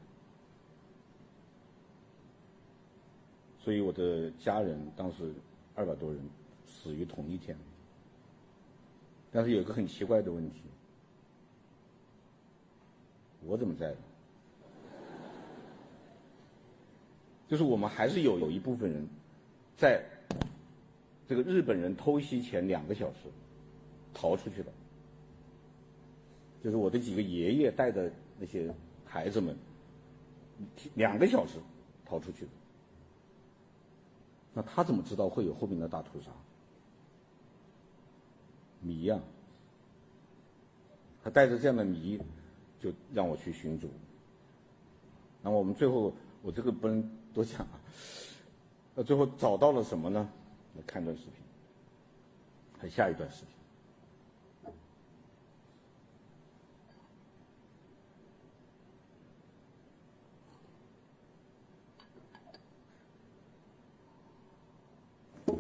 所以我的家人当时二百多人死于同一天。但是有个很奇怪的问题，我怎么在？就是我们还是有有一部分人，在这个日本人偷袭前两个小时逃出去了。就是我的几个爷爷带的那些孩子们，两个小时逃出去的。那他怎么知道会有后面的大屠杀？谜呀！他带着这样的谜，就让我去寻祖。那么我们最后，我这个不能。多讲啊！那最后找到了什么呢？来看段视频，看下一段视频。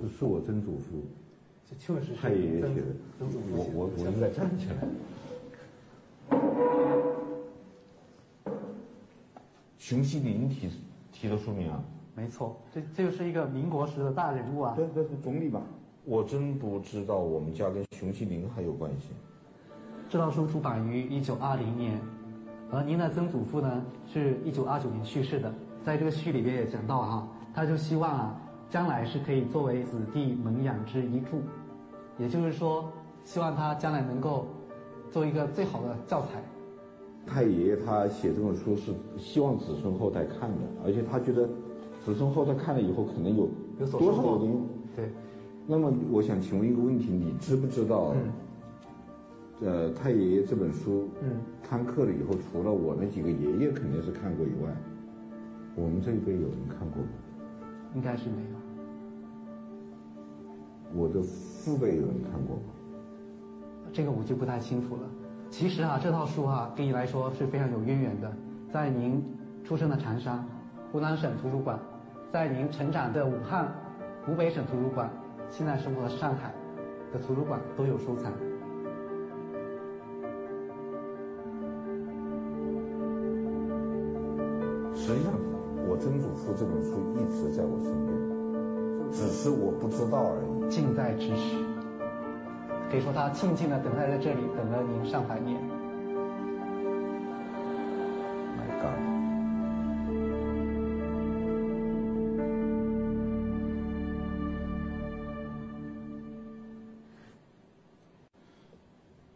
这是我曾祖父，这确实是太爷爷写的我我我应该站起来。熊希龄提提的书名啊？没错，这这就是一个民国时的大人物啊。对对对，总理吧。我真不知道我们家跟熊希龄还有关系。这套书出版于一九二零年，而您的曾祖父呢是一九二九年去世的。在这个序里边也讲到哈，他就希望啊，将来是可以作为子弟蒙养之一助，也就是说，希望他将来能够做一个最好的教材。太爷爷他写这本书是希望子孙后代看的，而且他觉得子孙后代看了以后可能有多少有的用。对。那么我想请问一个问题，你知不知道？嗯呃，太爷爷这本书，嗯，刊刻了以后，除了我那几个爷爷肯定是看过以外，我们这一辈有人看过吗？应该是没有。我的父辈有人看过吗？这个我就不太清楚了。其实啊，这套书啊，跟你来说是非常有渊源的。在您出生的长沙，湖南省图书馆；在您成长的武汉，湖北省图书馆；现在生活的上海的图书馆都有收藏。实际上，我曾祖父这本书一直在我身边，只是我不知道而已。近在咫尺，可以说他静静的等待在这里，等了您上百年。My God！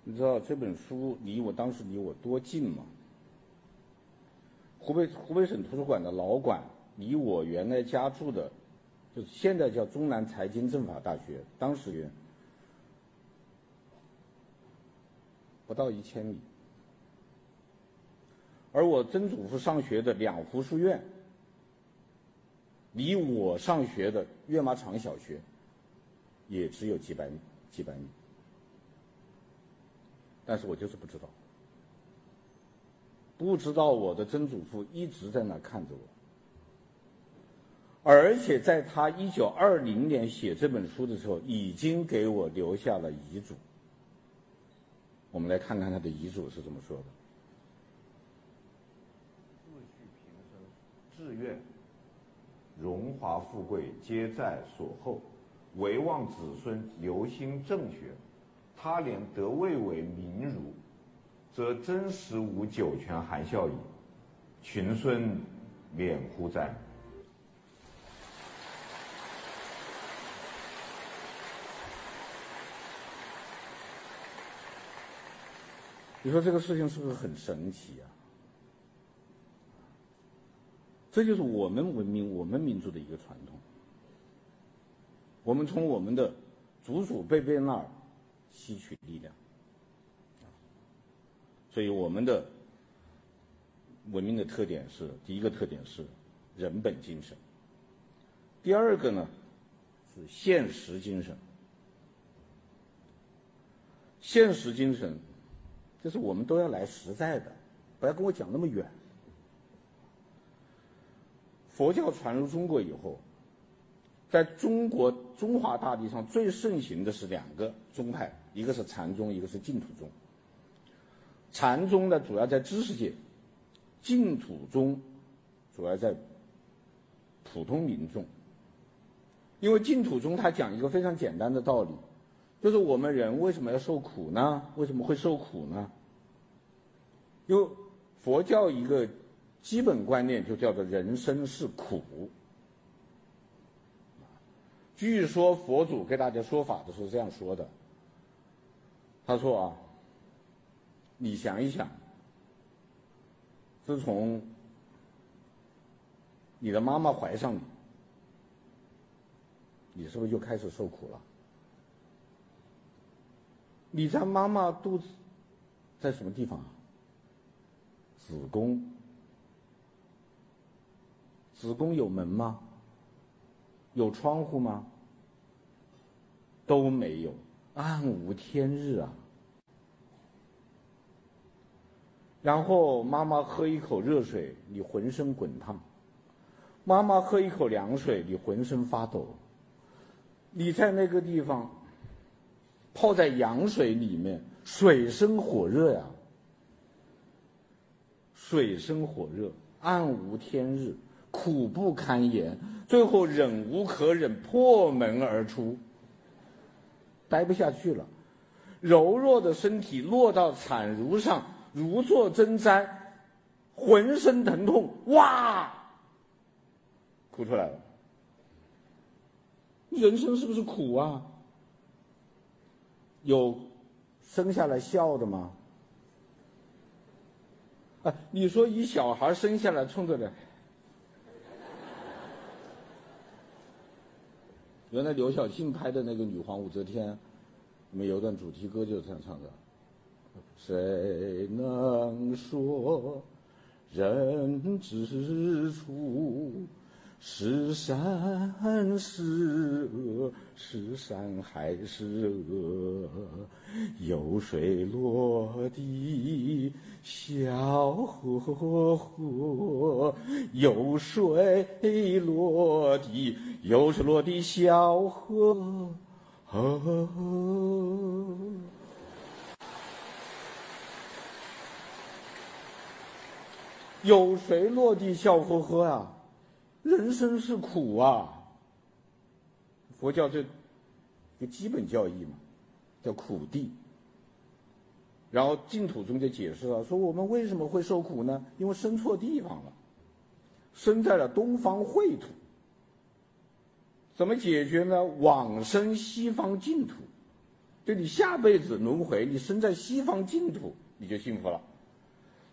你知道这本书离我当时离我多近吗？湖北湖北省图书馆的老馆离我原来家住的，就是现在叫中南财经政法大学，当时不到一千米。而我曾祖父上学的两湖书院，离我上学的阅马场小学，也只有几百米，几百米。但是我就是不知道。不知道我的曾祖父一直在那看着我，而且在他一九二零年写这本书的时候，已经给我留下了遗嘱。我们来看看他的遗嘱是怎么说的：自序平生，志愿荣华富贵皆在所后，唯望子孙留心正学，他年得位为名儒。则真实无九泉含笑矣，群孙免乎哉？你说这个事情是不是很神奇啊？这就是我们文明、我们民族的一个传统。我们从我们的祖祖辈辈那儿吸取力量。所以我们的文明的特点是，第一个特点是人本精神，第二个呢是现实精神。现实精神就是我们都要来实在的，不要跟我讲那么远。佛教传入中国以后，在中国中华大地上最盛行的是两个宗派，一个是禅宗，一个是净土宗。禅宗呢，主要在知识界；净土宗主要在普通民众。因为净土宗它讲一个非常简单的道理，就是我们人为什么要受苦呢？为什么会受苦呢？因为佛教一个基本观念就叫做人生是苦。据说佛祖给大家说法的时候这样说的，他说啊。你想一想，自从你的妈妈怀上你，你是不是就开始受苦了？你在妈妈肚子在什么地方啊？子宫。子宫有门吗？有窗户吗？都没有，暗无天日啊！然后妈妈喝一口热水，你浑身滚烫；妈妈喝一口凉水，你浑身发抖。你在那个地方泡在羊水里面，水深火热呀，水深火热，暗无天日，苦不堪言，最后忍无可忍，破门而出，待不下去了，柔弱的身体落到产褥上，如坐针毡，浑身疼痛，哇，哭出来了。人生是不是苦啊？有生下来笑的吗？啊，你说一小孩生下来冲着的，原来刘晓庆拍的那个《女皇武则天》，里面有段主题歌就是这样唱的：谁能说人之初？是善是恶，是善还是恶？有水落地小河河，有水落地，有水落地小河河。有谁落地笑呵呵呀。人生是苦啊，佛教这个基本教义嘛，叫苦谛。然后净土中就解释了，说我们为什么会受苦呢？因为生错地方了，生在了东方秽土。怎么解决呢？往生西方净土，就你下辈子轮回，你生在西方净土，你就幸福了。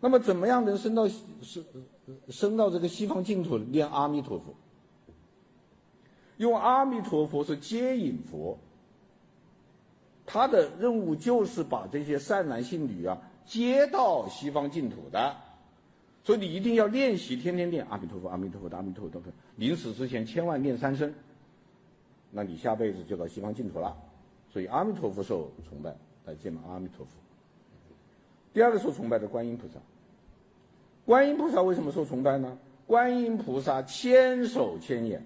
那么怎么样能升到升升到这个西方净土？念阿弥陀佛，用阿弥陀佛是接引佛，他的任务就是把这些善男信女啊接到西方净土的，所以你一定要练习，天天念阿弥陀佛，阿弥陀佛，阿弥陀佛，临死之前千万念三声，那你下辈子就到西方净土了。所以阿弥陀佛受崇拜，来见阿弥陀佛。第二个受崇拜的观音菩萨，观音菩萨为什么受崇拜呢？观音菩萨千手千眼，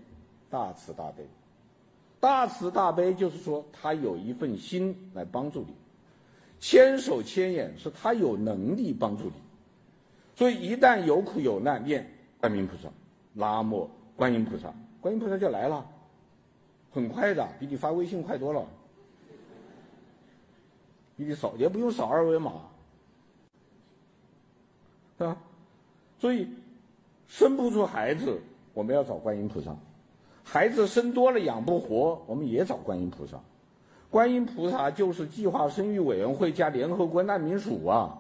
大慈大悲，大慈大悲就是说他有一份心来帮助你，千手千眼是他有能力帮助你，所以一旦有苦有难，念观音菩萨，南无观音菩萨，观音菩萨就来了，很快的，比你发微信快多了，比你扫也不用扫二维码。是吧？所以生不出孩子，我们要找观音菩萨；孩子生多了养不活，我们也找观音菩萨。观音菩萨就是计划生育委员会加联合国难民署啊！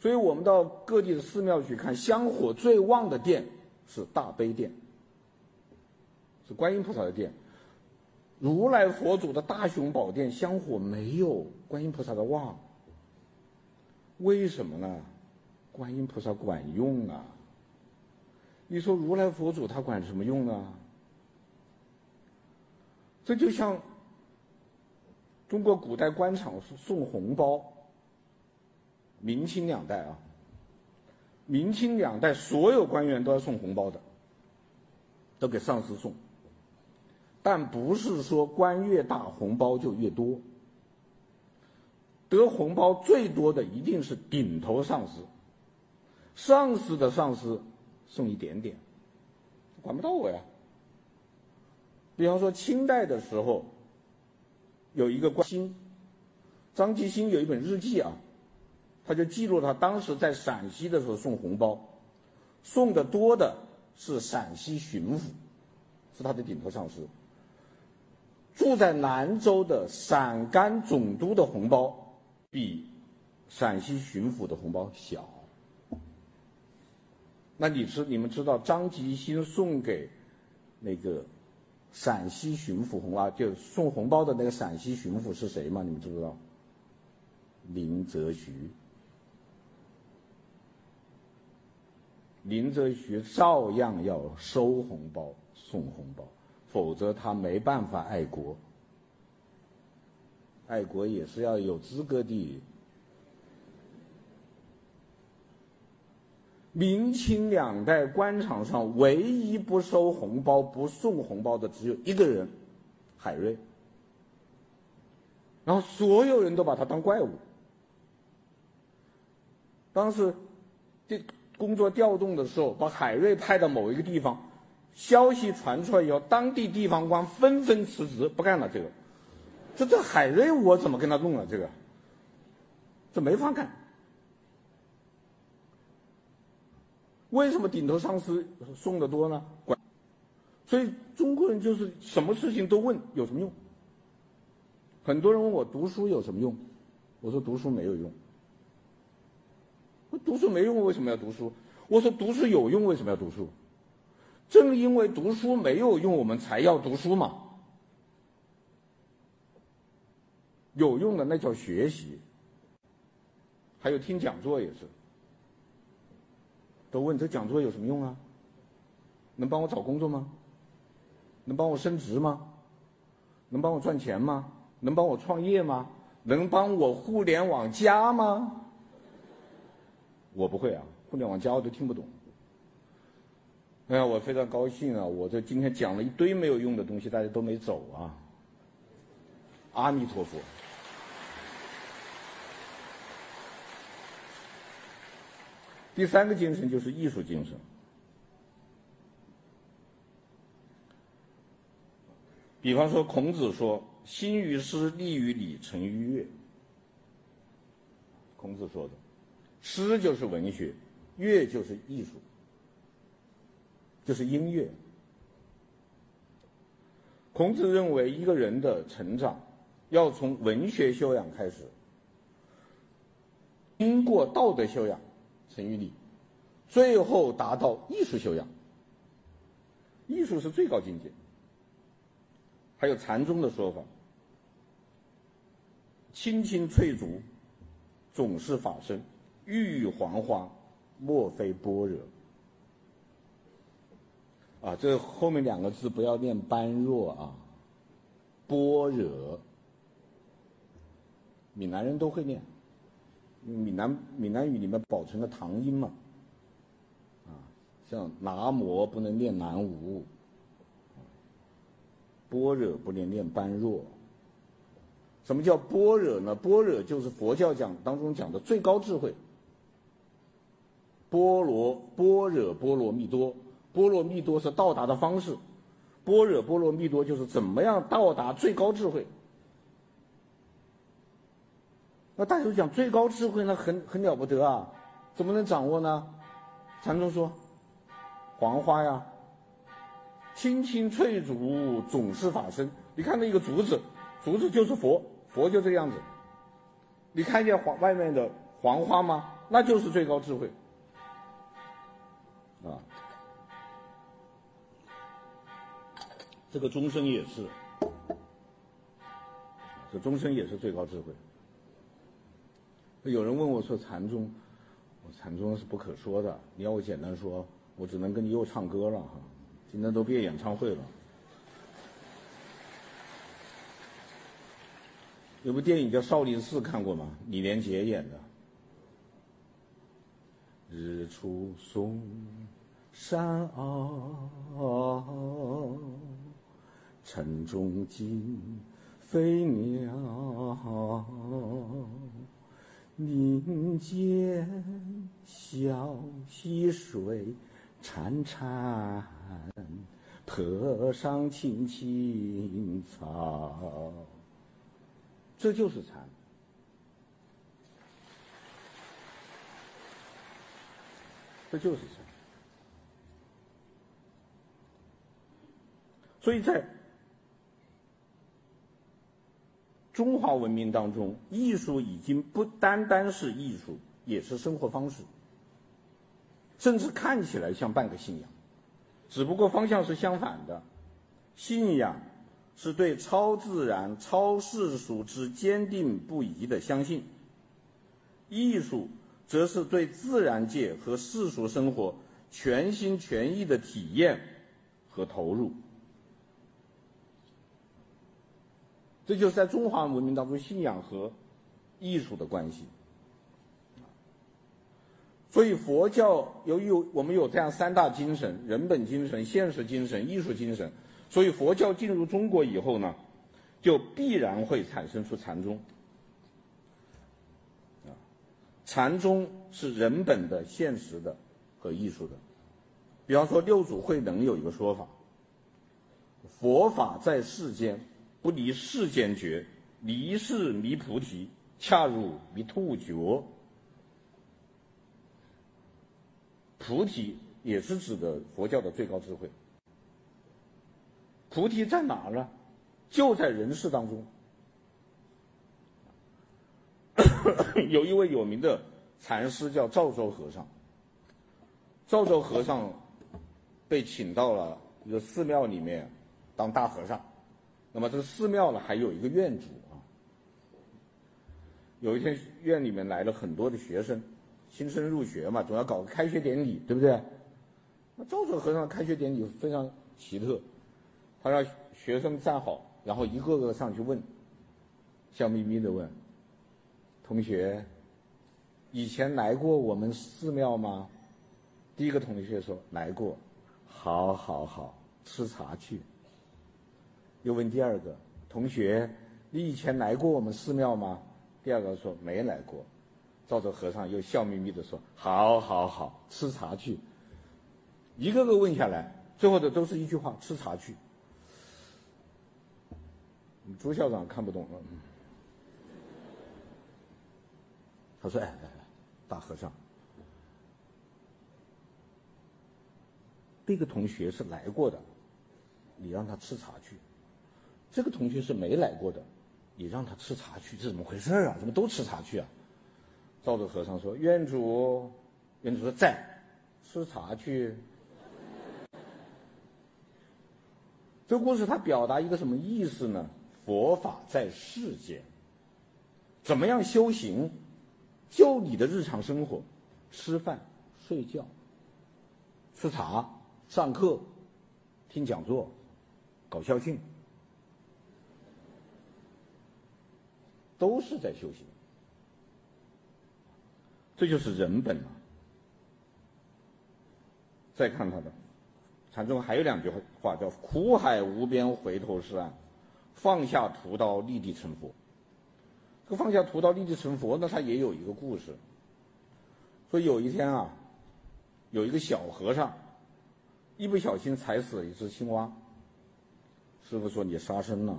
所以我们到各地的寺庙去看，香火最旺的殿是大悲殿，是观音菩萨的殿。如来佛祖的大雄宝殿香火没有观音菩萨的旺。为什么呢？观音菩萨管用啊！你说如来佛祖他管什么用呢？这就像中国古代官场送红包，明清两代啊，明清两代所有官员都要送红包的，都给上司送，但不是说官越大红包就越多。得红包最多的一定是顶头上司，上司的上司送一点点，管不到我呀。比方说清代的时候，有一个关心，张继兴有一本日记啊，他就记录他当时在陕西的时候送红包，送的多的是陕西巡抚，是他的顶头上司。住在兰州的陕甘总督的红包。比陕西巡抚的红包小。那你知你们知道张吉新送给那个陕西巡抚红包，就送红包的那个陕西巡抚是谁吗？你们知不知道？林则徐。林则徐照样要收红包、送红包，否则他没办法爱国。爱国也是要有资格的。明清两代官场上唯一不收红包、不送红包的只有一个人，海瑞，然后所有人都把他当怪物。当时调工作调动的时候，把海瑞派到某一个地方，消息传出来以后，当地地方官纷纷辞职，不干了。这个，这这海瑞我怎么跟他弄啊？这个，这没法干。为什么顶头上司送的多呢？管，所以中国人就是什么事情都问有什么用？很多人问我读书有什么用？我说读书没有用。读书没用，为什么要读书？我说读书有用，为什么要读书？正因为读书没有用，我们才要读书嘛。有用的那叫学习，还有听讲座也是。都问这讲座有什么用啊？能帮我找工作吗？能帮我升职吗？能帮我赚钱吗？能帮我创业吗？能帮我互联网加吗？我不会啊，互联网加我都听不懂。哎呀，我非常高兴啊！我这今天讲了一堆没有用的东西，大家都没走啊。阿弥陀佛。第三个精神就是艺术精神。比方说，孔子说：“兴于诗，立于礼，成于乐。”孔子说的，诗就是文学，乐就是艺术，就是音乐。孔子认为，一个人的成长要从文学修养开始，经过道德修养。成于礼，最后达到艺术修养。艺术是最高境界。还有禅宗的说法：“青青翠竹，总是法身；郁郁黄花，莫非般若。”啊，这后面两个字不要念般若啊，般若。闽南人都会念。闽南闽南语里面保存了唐音嘛，啊，像南摩不能念南无，般若不能念般若。什么叫般若呢？般若就是佛教讲当中讲的最高智慧。波罗般若波罗蜜多，波罗蜜多是到达的方式，般若波罗蜜多就是怎么样到达最高智慧。那大家都讲最高智慧呢，很很了不得啊，怎么能掌握呢？禅宗说，黄花呀，青青翠竹总是法身。你看那个竹子，竹子就是佛，佛就这个样子。你看见黄外面的黄花吗？那就是最高智慧。啊，这个钟声也是，这钟声也是最高智慧。有人问我说：“禅宗，我禅宗是不可说的。你要我简单说，我只能跟你又唱歌了哈。今天都变演唱会了。有部电影叫《少林寺》，看过吗？李连杰演的。日出嵩山坳，城中惊飞鸟。林间小溪水潺潺，坡上青青草。这就是禅，这就是禅。所以在。中华文明当中，艺术已经不单单是艺术，也是生活方式，甚至看起来像半个信仰，只不过方向是相反的。信仰是对超自然、超世俗之坚定不移的相信，艺术则是对自然界和世俗生活全心全意的体验和投入。这就是在中华文明当中信仰和艺术的关系。所以佛教由于我们有这样三大精神：人本精神、现实精神、艺术精神。所以佛教进入中国以后呢，就必然会产生出禅宗。啊，禅宗是人本的、现实的和艺术的。比方说，六祖慧能有一个说法：“佛法在世间，不离世间觉，离世迷菩提，恰如迷兔角。”菩提也是指的佛教的最高智慧。菩提在哪儿呢？就在人世当中。有一位有名的禅师叫赵州和尚。赵州和尚被请到了一个寺庙里面当大和尚。那么这个寺庙呢，还有一个院主啊。有一天，院里面来了很多的学生。新生入学嘛，总要搞个开学典礼，对不对？那赵州和尚开学典礼非常奇特，他让学生站好，然后一个个上去问，笑眯眯的问：“同学，以前来过我们寺庙吗？”第一个同学说：“来过。”“好，好，好，吃茶去。”又问第二个同学：“你以前来过我们寺庙吗？”第二个说：“没来过。”赵州和尚又笑眯眯地说：“好，好，好，吃茶去。”一个个问下来，最后的都是一句话：“吃茶去。”朱校长看不懂了，他说：“哎哎哎，大和尚，这个同学是来过的，你让他吃茶去；这个同学是没来过的，你让他吃茶去，这怎么回事啊？怎么都吃茶去啊？”赵州和尚说：“院主，院主说在，吃茶去。”这个故事它表达一个什么意思呢？佛法在世间，怎么样修行？就你的日常生活，吃饭、睡觉、吃茶、上课、听讲座、搞校庆，都是在修行。这就是人本啊。再看他的，禅宗还有两句话叫“苦海无边，回头是岸；放下屠刀，立地成佛。”这个放下屠刀，立地成佛呢，他也有一个故事。说有一天啊，有一个小和尚，一不小心踩死了一只青蛙。师傅说：“你杀生了，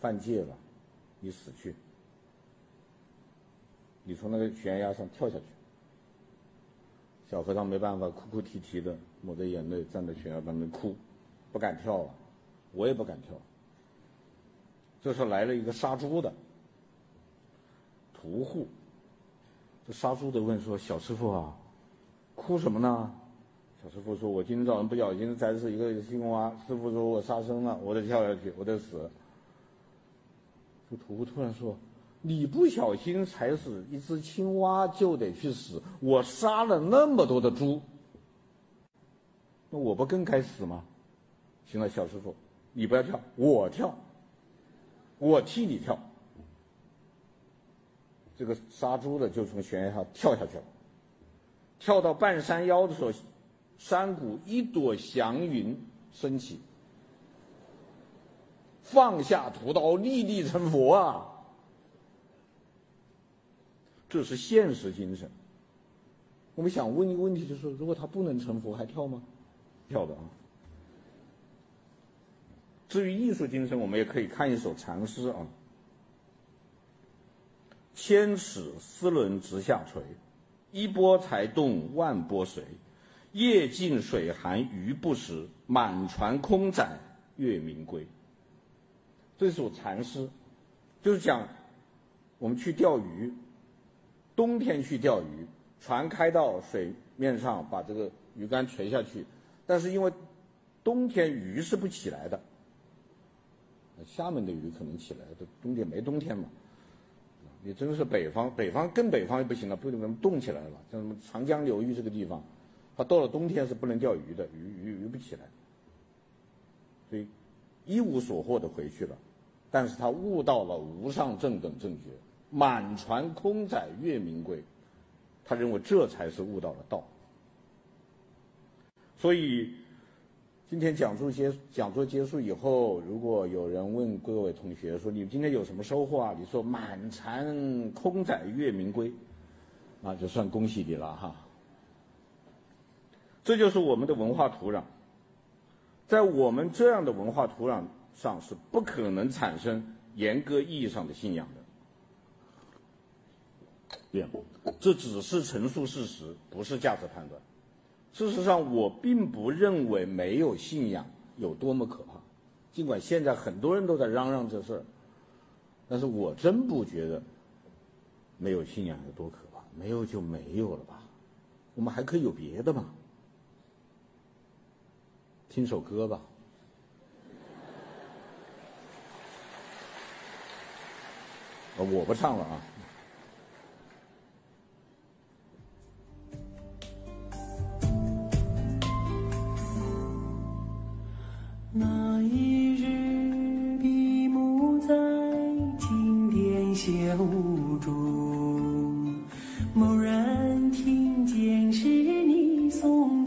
犯戒了，你死去。”你从那个悬崖上跳下去，小和尚没办法，哭哭啼啼的抹着眼泪站在悬崖旁边哭，不敢跳了，我也不敢跳。这时候来了一个杀猪的屠户，这杀猪的问说：“小师傅啊，哭什么呢？”小师傅说：“我今天早上不小心踩死一个青蛙，师傅说我杀生了，我得跳下去，我得死。”屠户突然说。你不小心踩死一只青蛙就得去死，我杀了那么多的猪，那我不更该死吗？行了，小师傅，你不要跳，我跳，我替你跳。这个杀猪的就从悬崖上跳下去了，跳到半山腰的时候，山谷一朵祥云升起，放下屠刀，立地成佛啊！这是现实精神。我们想问一个问题，就是如果他不能成佛，还跳吗？跳的啊。至于艺术精神，我们也可以看一首禅诗啊：“千尺丝纶直下垂，一波才动万波随。夜静水寒鱼不食，满船空载月明归。”这首禅诗就是讲我们去钓鱼。冬天去钓鱼，船开到水面上，把这个鱼竿垂下去，但是因为冬天鱼是不起来的。厦门的鱼可能起来，冬天没冬天嘛。你真是北方，北方更北方也不行了，不能冻起来了。像什么长江流域这个地方，它到了冬天是不能钓鱼的，鱼鱼鱼不起来。所以一无所获的回去了，但是他悟到了无上正等正觉。满船空载月明归，他认为这才是悟到了道。所以，今天讲座结讲座结束以后，如果有人问各位同学说，你们今天有什么收获啊？你说满船空载月明归，那就算恭喜你了哈。这就是我们的文化土壤，在我们这样的文化土壤上是不可能产生严格意义上的信仰的。对，这只是陈述事实，不是价值判断。事实上，我并不认为没有信仰有多么可怕，尽管现在很多人都在嚷嚷这事儿，但是我真不觉得没有信仰有多可怕。没有就没有了吧，我们还可以有别的嘛。听首歌吧，我不唱了啊。那一日，闭目在经殿香雾中，蓦然听见是你诵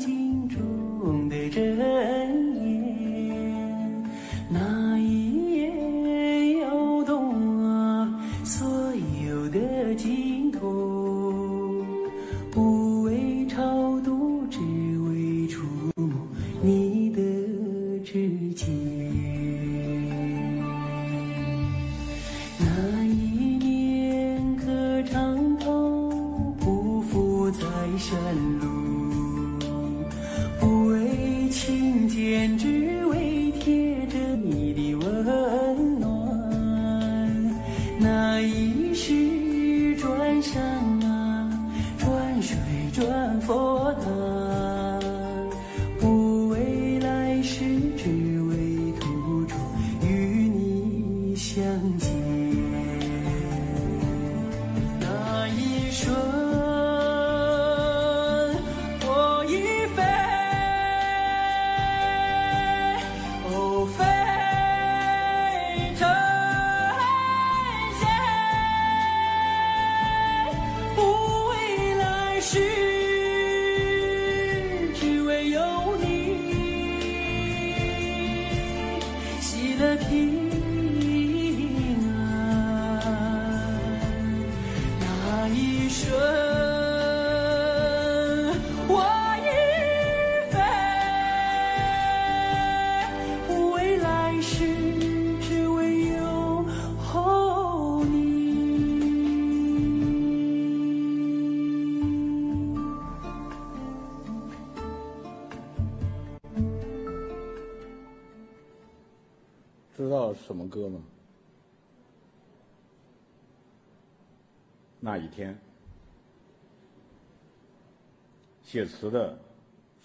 写词的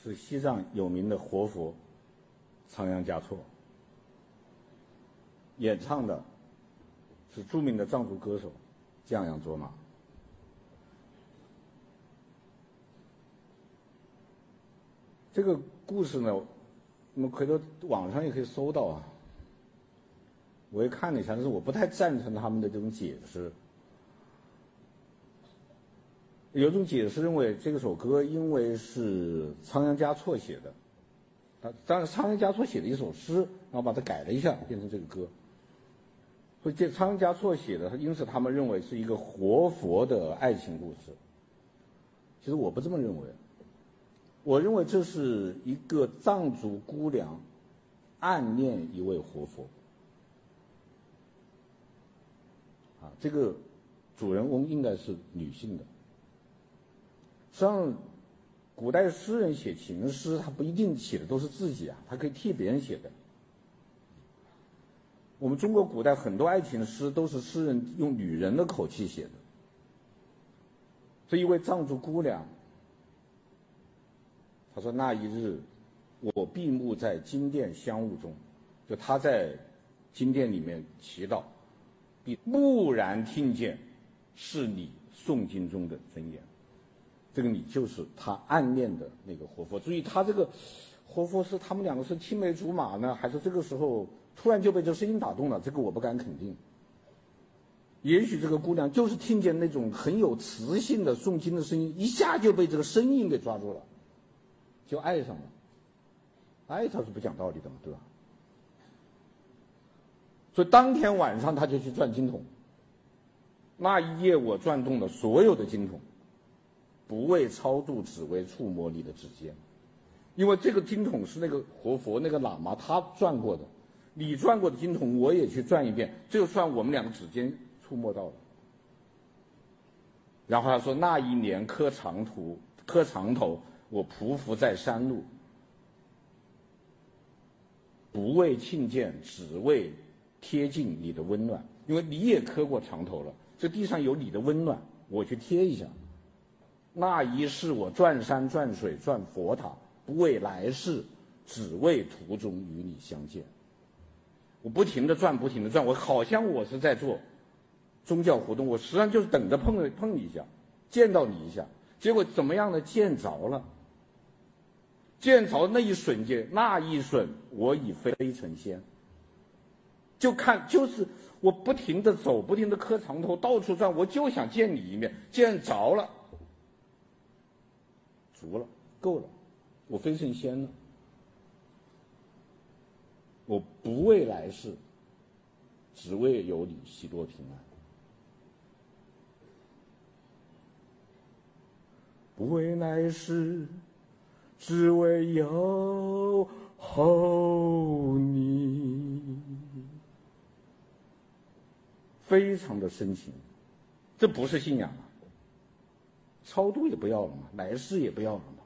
是西藏有名的活佛仓央嘉措，演唱的是著名的藏族歌手降央卓玛。这个故事呢，我们回头网上也可以搜到啊。我也看了一下，但是我不太赞成他们的这种解释。有种解释认为，这首歌因为是仓央嘉措写的，他当然仓央嘉措写的一首诗，然后把它改了一下，变成这个歌。所以这仓央嘉措写的，因此他们认为是一个活佛的爱情故事。其实我不这么认为，我认为这是一个藏族姑娘暗恋一位活佛。啊，这个主人翁应该是女性的。实际上，古代诗人写情诗，他不一定写的都是自己啊，他可以替别人写的。我们中国古代很多爱情诗都是诗人用女人的口气写的。这一位藏族姑娘，她说：“那一日，我闭目在金殿香雾中，就她在金殿里面祈祷。”必蓦然听见，是你诵经中的真言。这个你就是他暗恋的那个活佛。注意，他这个活佛是他们两个是青梅竹马呢，还是这个时候突然就被这声音打动了？这个我不敢肯定。也许这个姑娘就是听见那种很有磁性的诵经的声音，一下就被这个声音给抓住了，就爱上了。爱他是不讲道理的嘛，对吧？所以当天晚上他就去转经筒。那一夜我转动了所有的经筒，不为超度，只为触摸你的指尖。因为这个经筒是那个活佛那个喇嘛他转过的，你转过的经筒我也去转一遍，就算我们两个指尖触摸到了。然后他说那一年磕长途磕长头，我匍匐在山路，不为觐见，只为贴近你的温暖。因为你也磕过长头了，这地上有你的温暖，我去贴一下。那一世我转山转水转佛塔。不为来世，只为途中与你相见。我不停地转，不停地转，我好像我是在做宗教活动，我实际上就是等着碰碰你一下，见到你一下。结果怎么样呢？见着了。见着那一瞬间，那一瞬，我已飞成仙。就看，就是我不停地走，不停地磕长头，到处转，我就想见你一面。见着了，足了，够了。我飞成仙了，我不为来世，只为有你喜多平安。不为来世，只为有后你。非常的深情，这不是信仰啊！超度也不要了嘛，来世也不要了嘛。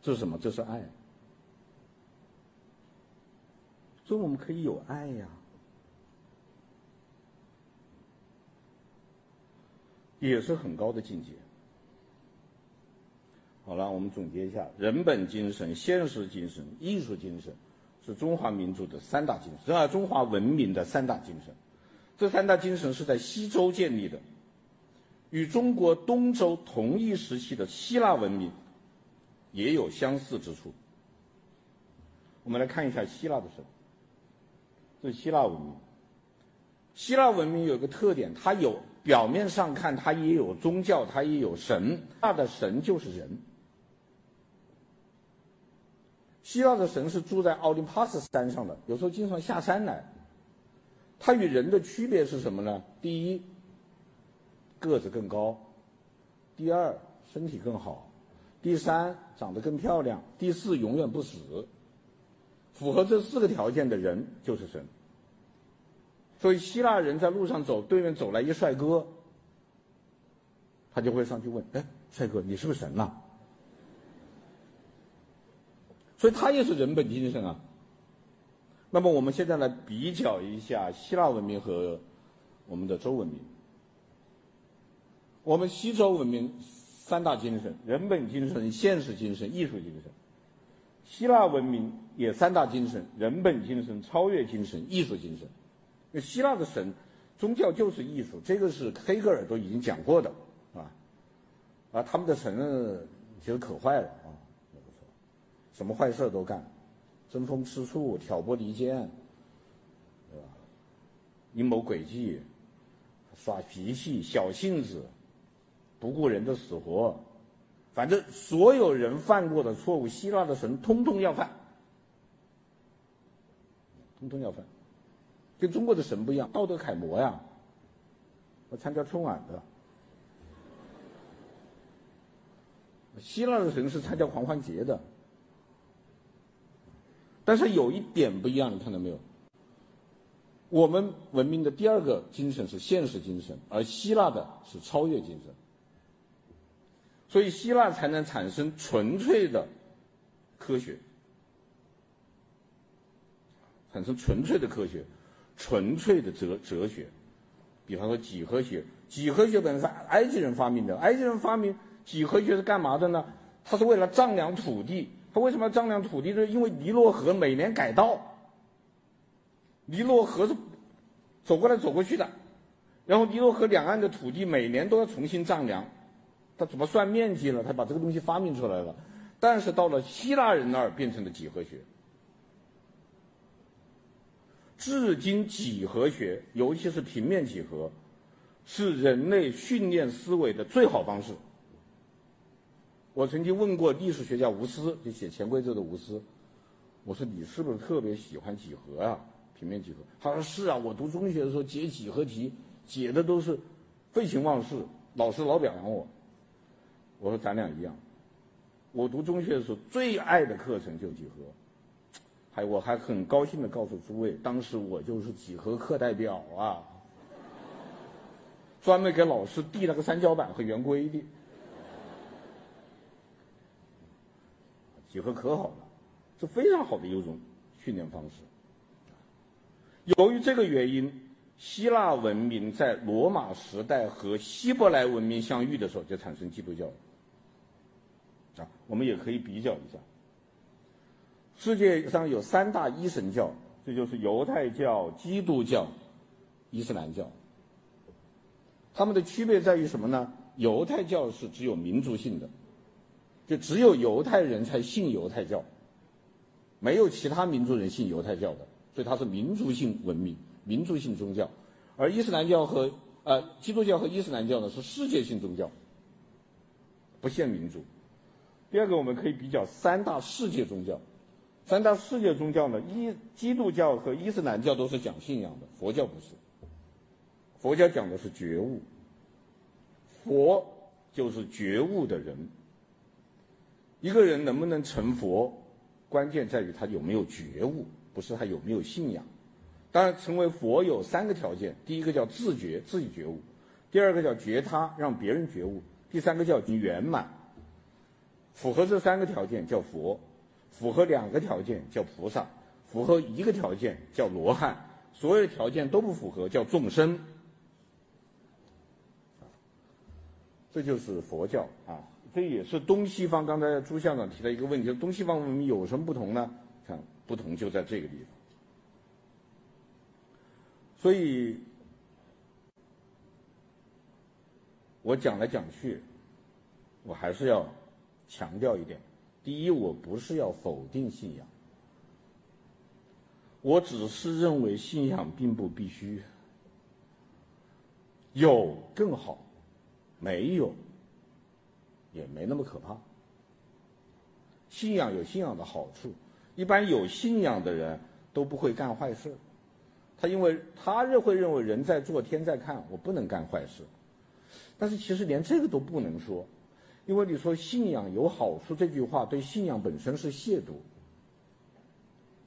这是什么？这是爱。所以我们可以有爱呀，也是很高的境界。好了，我们总结一下：人本精神、现实精神、艺术精神，是中华民族的三大精神，是中华文明的三大精神。这三大精神是在西周建立的，与中国东周同一时期的希腊文明。也有相似之处。我们来看一下希腊的神，这是希腊文明。希腊文明有一个特点，它有表面上看，它也有宗教，它也有神，它的神就是人。希腊的神是住在奥林帕斯山上的，有时候经常下山来。它与人的区别是什么呢？第一，个子更高；第二，身体更好。第三，长得更漂亮；第四，永远不死。符合这四个条件的人就是神。所以希腊人在路上走，对面走来一帅哥，他就会上去问：“哎，帅哥，你是不是神呐？”所以他也是人本精神啊。那么我们现在来比较一下希腊文明和我们的周文明。我们西周文明。三大精神：人本精神、现实精神、艺术精神。希腊文明也三大精神：人本精神、超越精神、艺术精神。那希腊的神，宗教就是艺术，这个是黑格尔都已经讲过的，啊，啊，他们的神其实可坏了啊，什么坏事都干，争风吃醋、挑拨离间，对吧？阴谋诡计、耍脾气、小性子。不顾人的死活，反正所有人犯过的错误，希腊的神通通要犯，通通要犯，跟中国的神不一样，道德楷模呀。我参加春晚的，希腊的神是参加狂欢节的，但是有一点不一样，你看到没有？我们文明的第二个精神是现实精神，而希腊的是超越精神。所以希腊才能产生纯粹的科学，产生纯粹的科学，纯粹的哲哲学。比方说几何学，几何学本身是埃及人发明的。埃及人发明几何学是干嘛的呢？他是为了丈量土地。他为什么要丈量土地？就是因为尼罗河每年改道，尼罗河是走过来走过去的，然后尼罗河两岸的土地每年都要重新丈量。他怎么算面积呢？他把这个东西发明出来了，但是到了希腊人那儿变成了几何学。至今，几何学，尤其是平面几何，是人类训练思维的最好方式。我曾经问过历史学家吴思，就写《潜规则》的吴思，我说你是不是特别喜欢几何啊？平面几何？他说是啊，我读中学的时候解几何题，解的都是废寝忘食，老师老表扬我。我说咱俩一样，我读中学的时候最爱的课程就几何，还我还很高兴地告诉诸位，当时我就是几何课代表啊，专门给老师递了个三角板和圆规的。几何可好了，是非常好的一种训练方式。由于这个原因，希腊文明在罗马时代和希伯来文明相遇的时候，就产生基督教。我们也可以比较一下。世界上有三大一神教，这就是犹太教、基督教、伊斯兰教。他们的区别在于什么呢？犹太教是只有民族性的。就只有犹太人才信犹太教，没有其他民族人信犹太教的，所以它是民族性文明、民族性宗教。而伊斯兰教和呃基督教和伊斯兰教呢是世界性宗教，不限民族。第二个，我们可以比较三大世界宗教。三大世界宗教呢，伊基督教和伊斯兰教都是讲信仰的，佛教不是。佛教讲的是觉悟，佛就是觉悟的人。一个人能不能成佛，关键在于他有没有觉悟，不是他有没有信仰。当然，成为佛有三个条件：第一个叫自觉，自己觉悟；第二个叫觉他，让别人觉悟；第三个叫圆满。符合这三个条件叫佛，符合两个条件叫菩萨，符合一个条件叫罗汉，所有条件都不符合叫众生。这就是佛教啊。这也是东西方。刚才朱校长提了一个问题，东西方文明有什么不同呢？看，不同就在这个地方。所以，我讲来讲去，我还是要强调一点：第一，我不是要否定信仰，我只是认为信仰并不必须，有更好，没有。也没那么可怕。信仰有信仰的好处，一般有信仰的人都不会干坏事。他因为他认会认为人在做天在看，我不能干坏事。但是其实连这个都不能说，因为你说信仰有好处这句话对信仰本身是亵渎。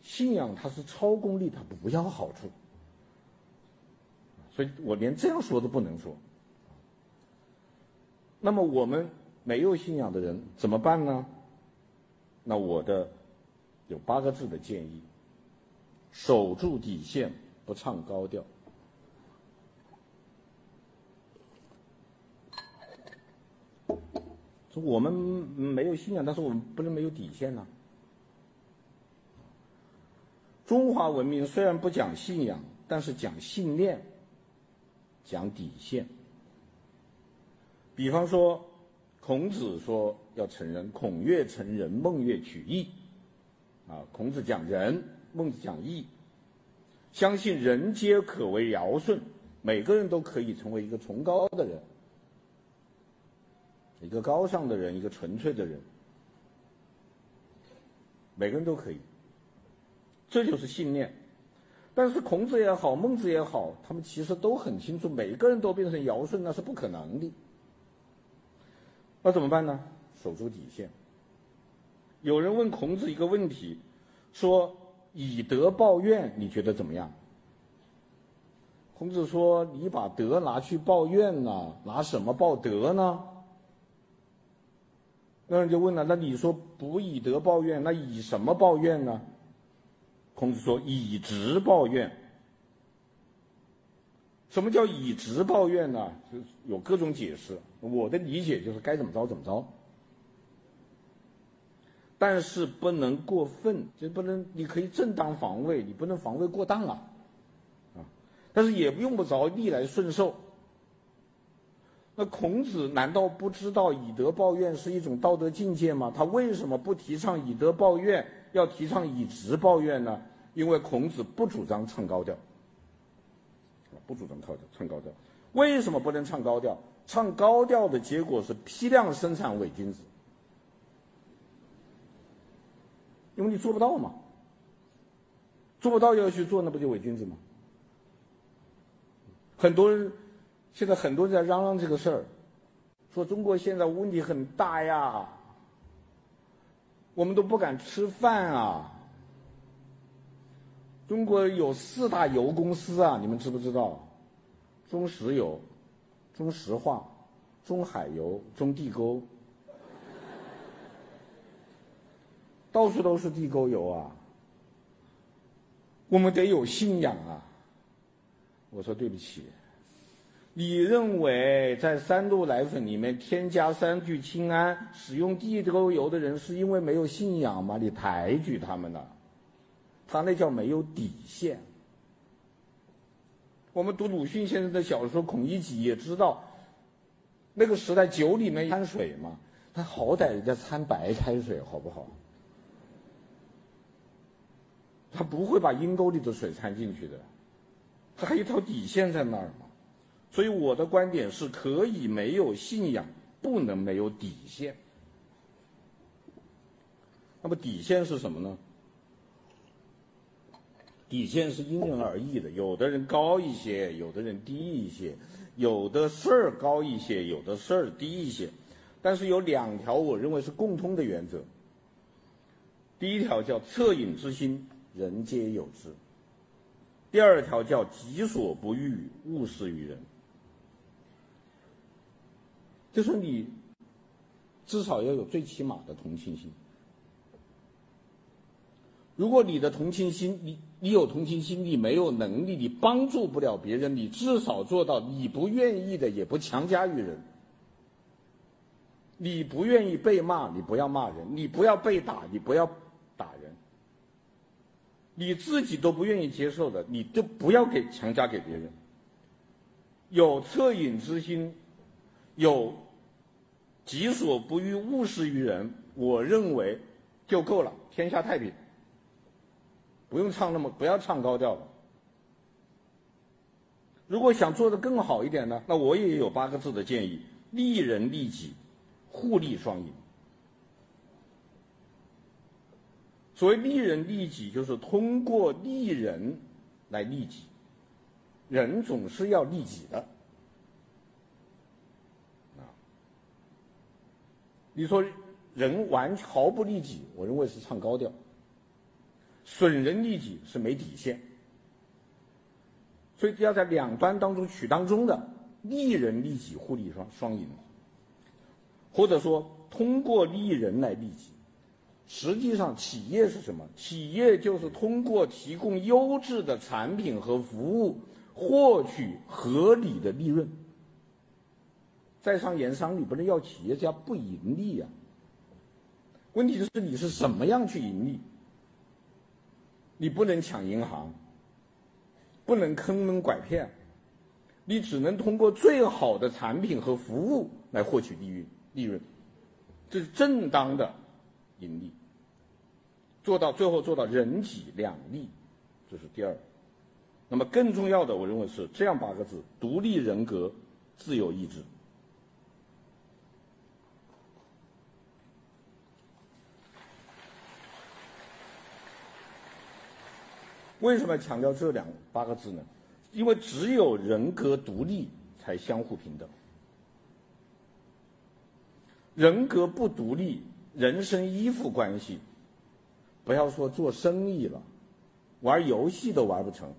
信仰它是超功利，它不要好处，所以我连这样说都不能说。那么我们。没有信仰的人怎么办呢？那我的有八个字的建议：守住底线，不唱高调。说我们没有信仰，但是我们不能没有底线呢。中华文明虽然不讲信仰，但是讲信念，讲底线。比方说。孔子说要成人，孔曰成人，孟曰取义。啊，孔子讲仁，孟子讲义，相信人皆可为尧舜，每个人都可以成为一个崇高的人，一个高尚的人，一个纯粹的人，每个人都可以，这就是信念。但是孔子也好，孟子也好，他们其实都很清楚，每个人都变成尧舜那是不可能的。那怎么办呢？守住底线。有人问孔子一个问题，说：“以德报怨，你觉得怎么样？”孔子说：“你把德拿去报怨了，拿什么报德呢？”那人就问了：“那你说不以德报怨，那以什么报怨呢？”孔子说：“以直报怨。”什么叫以直报怨呢？就有各种解释。我的理解就是该怎么着怎么着，但是不能过分，就不能你可以正当防卫，你不能防卫过当啊，啊，但是也用不着逆来顺受。那孔子难道不知道以德报怨是一种道德境界吗？他为什么不提倡以德报怨，要提倡以直报怨呢？因为孔子不主张唱高调。不主张唱唱高调，为什么不能唱高调？唱高调的结果是批量生产伪君子，因为你做不到嘛。做不到要去做，那不就伪君子吗？很多人现在很多人在嚷嚷这个事儿，说中国现在问题很大呀，我们都不敢吃饭啊。中国有四大油公司啊，你们知不知道？中石油、中石化、中海油、中地沟，到处都是地沟油啊。我们得有信仰啊！我说对不起，你认为在三鹿奶粉里面添加三聚氰胺、使用地沟油的人是因为没有信仰吗？你抬举他们了，他那叫没有底线。我们读鲁迅先生的小说《孔乙己》也知道，那个时代酒里面掺水嘛，他好歹人家掺白开水，好不好？他不会把阴沟里的水掺进去的，他还有一条底线在那儿嘛。所以我的观点是可以没有信仰，不能没有底线。那么底线是什么呢？底线是因人而异的，有的人高一些，有的人低一些，有的事儿高一些，有的事儿低一些。但是有两条我认为是共通的原则。第一条叫恻隐之心。人皆有之。第二条叫己所不欲，勿施于人。就是你至少要有最起码的同情心。如果你的同情心，你你有同情心，你没有能力，你帮助不了别人，你至少做到你不愿意的也不强加于人。你不愿意被骂，你不要骂人；你不要被打，你不要打人。你自己都不愿意接受的，你就不要给强加给别人。有恻隐之心，有己所不欲，勿施于人，我认为就够了，天下太平。不用唱那么，不要唱高调了。如果想做得更好一点呢，那我也有八个字的建议：利人利己，互利双赢。所谓利人利己，就是通过利人来利己。人总是要利己的，你说人完毫不利己，我认为是唱高调。损人利己是没底线，所以要在两端当中取当中的，利人利己，互利双双赢，或者说通过利人来利己。实际上，企业是什么？企业就是通过提供优质的产品和服务，获取合理的利润。在商言商，你不能要企业家不盈利呀、啊。问题就是你是什么样去盈利？你不能抢银行，不能坑蒙拐骗，你只能通过最好的产品和服务来获取利润。利润，这是正当的。盈利，做到最后做到人己两利，这是第二。那么更重要的，我认为是这样八个字：独立人格，自由意志。为什么要强调这两八个字呢？因为只有人格独立，才相互平等。人格不独立。人生依附关系，不要说做生意了，玩游戏都玩不成。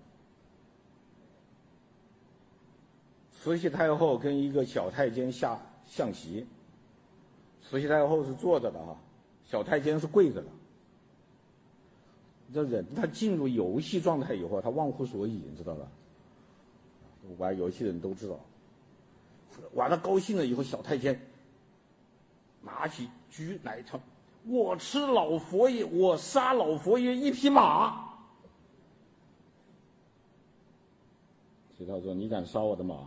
慈禧太后跟一个小太监下象棋，慈禧太后是坐着的啊，小太监是跪着的。这人他进入游戏状态以后，他忘乎所以，你知道吧？玩游戏的人都知道，玩的高兴了以后，小太监。拿起狙来唱，我吃老佛爷，我杀老佛爷一匹马。其他说：“你敢杀我的马，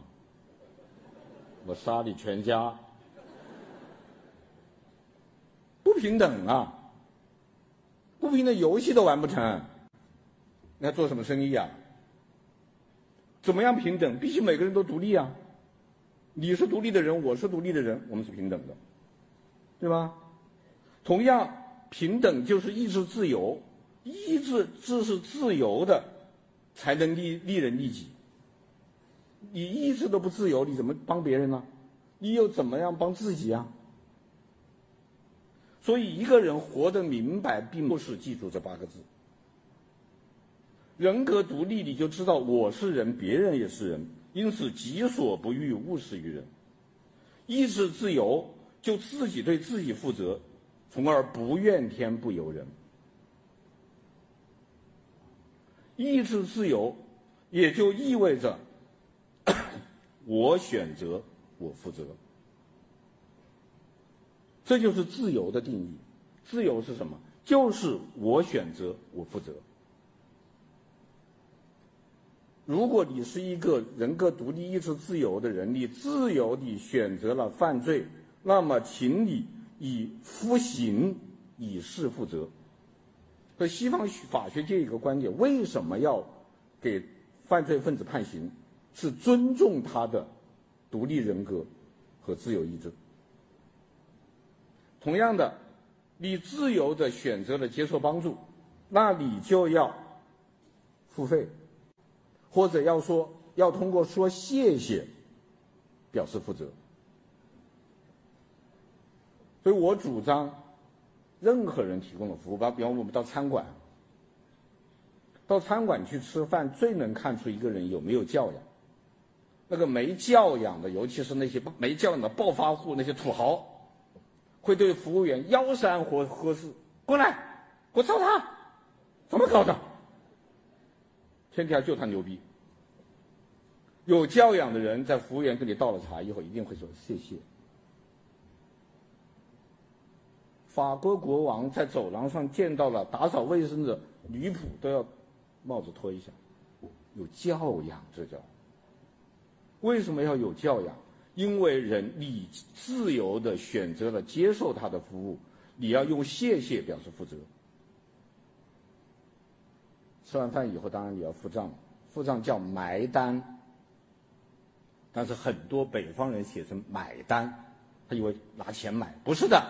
我杀你全家。”不平等啊！不平的，游戏都玩不成，你要做什么生意啊？怎么样平等？必须每个人都独立啊！你是独立的人，我是独立的人，我们是平等的。对吧？同样，平等就是意志自由，意志自是自由的，才能利利人利己。你意志都不自由，你怎么帮别人呢？你又怎么样帮自己啊？所以，一个人活得明白，并不是记住这八个字。人格独立，你就知道我是人，别人也是人，因此己所不欲，勿施于人。意志自由，就自己对自己负责，从而不怨天不尤人。意志自由，也就意味着 我选择，我负责。这就是自由的定义。自由是什么？就是我选择，我负责。如果你是一个人格独立、意志自由的人，你自由地选择了犯罪，那么请你以服刑以示负责。所以西方法学界一个观点：为什么要给犯罪分子判刑？是尊重他的独立人格和自由意志。同样的，你自由的选择了接受帮助，那你就要付费，或者要说要通过说谢谢表示负责。所以我主张，任何人提供的服务，比方我们到餐馆，到餐馆去吃饭，最能看出一个人有没有教养。那个没教养的，尤其是那些没教养的暴发户，那些土豪。会对服务员吆三喝喝四，过来，给我揍他，怎么搞的？天底下就他牛逼。有教养的人，在服务员给你倒了茶以后，一定会说谢谢。法国国王在走廊上见到了打扫卫生的女仆，都要帽子脱一下，有教养，这叫。为什么要有教养？因为人你自由地选择了接受他的服务，你要用谢谢表示负责。吃完饭以后，当然你要付账，付账叫埋单。但是很多北方人写成买单，他以为拿钱买，不是的。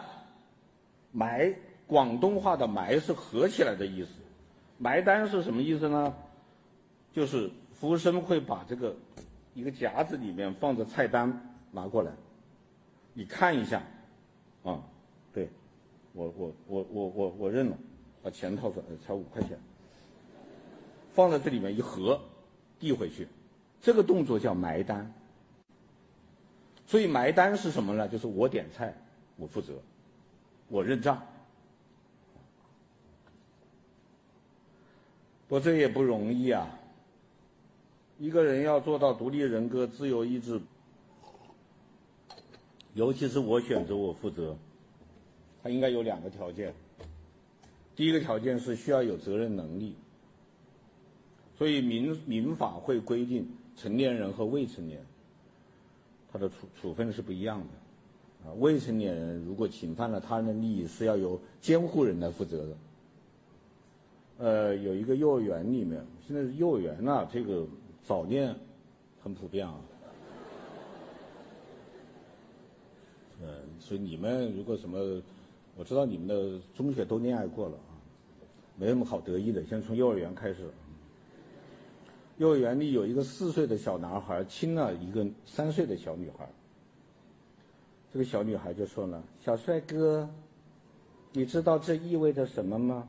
埋，广东话的埋是合起来的意思，埋单是什么意思呢？就是服务生会把这个一个夹子里面放着菜单。拿过来，你看一下，啊，对，我我我我我我认了，把钱掏出来，才五块钱，放在这里面一合，递回去，这个动作叫埋单。所以埋单是什么呢？就是我点菜，我负责，我认账。不过这也不容易啊，一个人要做到独立人格、自由意志。尤其是我选择，我负责，他应该有两个条件。第一个条件是需要有责任能力，所以民民法会规定成年人和未成年，他的处处分是不一样的。啊，未成年人如果侵犯了他人的利益，是要由监护人来负责的。呃，有一个幼儿园里面，现在幼儿园呐、啊，这个早恋很普遍啊。嗯，所以你们如果什么，我知道你们的中学都恋爱过了啊，没什么好得意的。先从幼儿园开始，幼儿园里有一个四岁的小男孩亲了一个三岁的小女孩，这个小女孩就说了：“小帅哥，你知道这意味着什么吗？”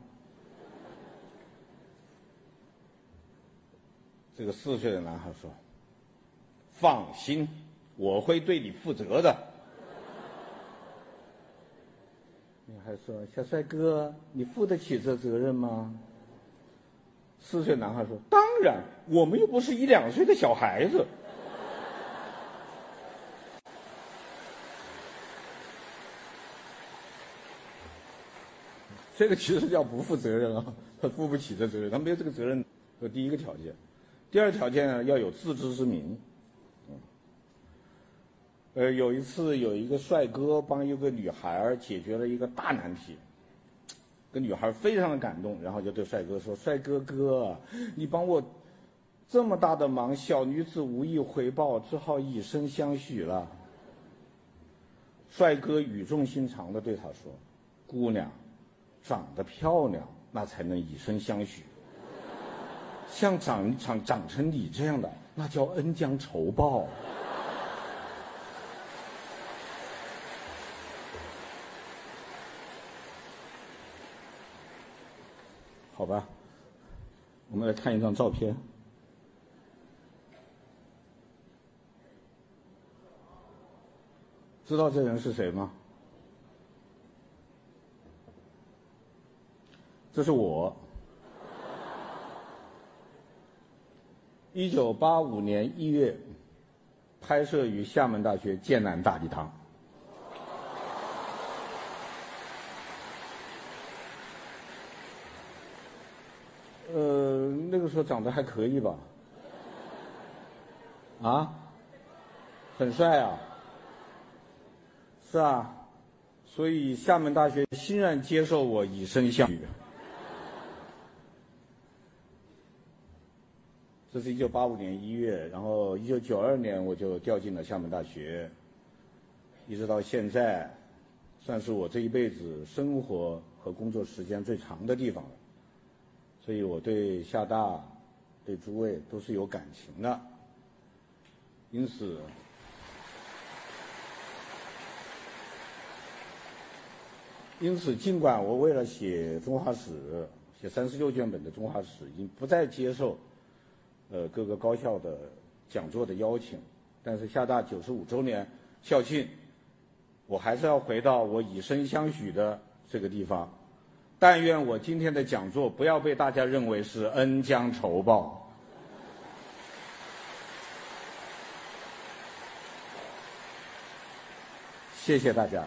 这个四岁的男孩说：“放心，我会对你负责的。”女孩说：“小帅哥，你负得起这责任吗？”四岁男孩说：“当然，我们又不是一两岁的小孩子。”这个其实叫不负责任啊，他负不起这责任，他没有这个责任。这第一个条件，第二条件呢，要有自知之明。呃，有一次有一个帅哥帮一个女孩解决了一个大难题，这个女孩非常的感动，然后就对帅哥说：“帅哥哥，你帮我这么大的忙，小女子无以回报，只好以身相许了。”帅哥语重心长的对她说：“姑娘，长得漂亮，那才能以身相许。像长长长成你这样的，那叫恩将仇报。好吧，我们来看一张照片。知道这人是谁吗？这是我。一九八五年一月，拍摄于厦门大学剑南大礼堂。呃，那个时候长得还可以吧？啊，很帅啊。是啊，所以厦门大学欣然接受我以身相许。这是一九八五年一月，然后一九九二年我就调进了厦门大学，一直到现在，算是我这一辈子生活和工作时间最长的地方了。所以我对厦大、对诸位都是有感情的，因此。因此，尽管我为了写中华史，写三十六卷本的中华史，已经不再接受，呃，各个高校的讲座的邀请，但是厦大九十五周年校庆，我还是要回到我以身相许的这个地方。但愿我今天的讲座不要被大家认为是恩将仇报。谢谢大家。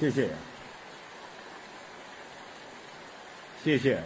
谢谢，谢谢。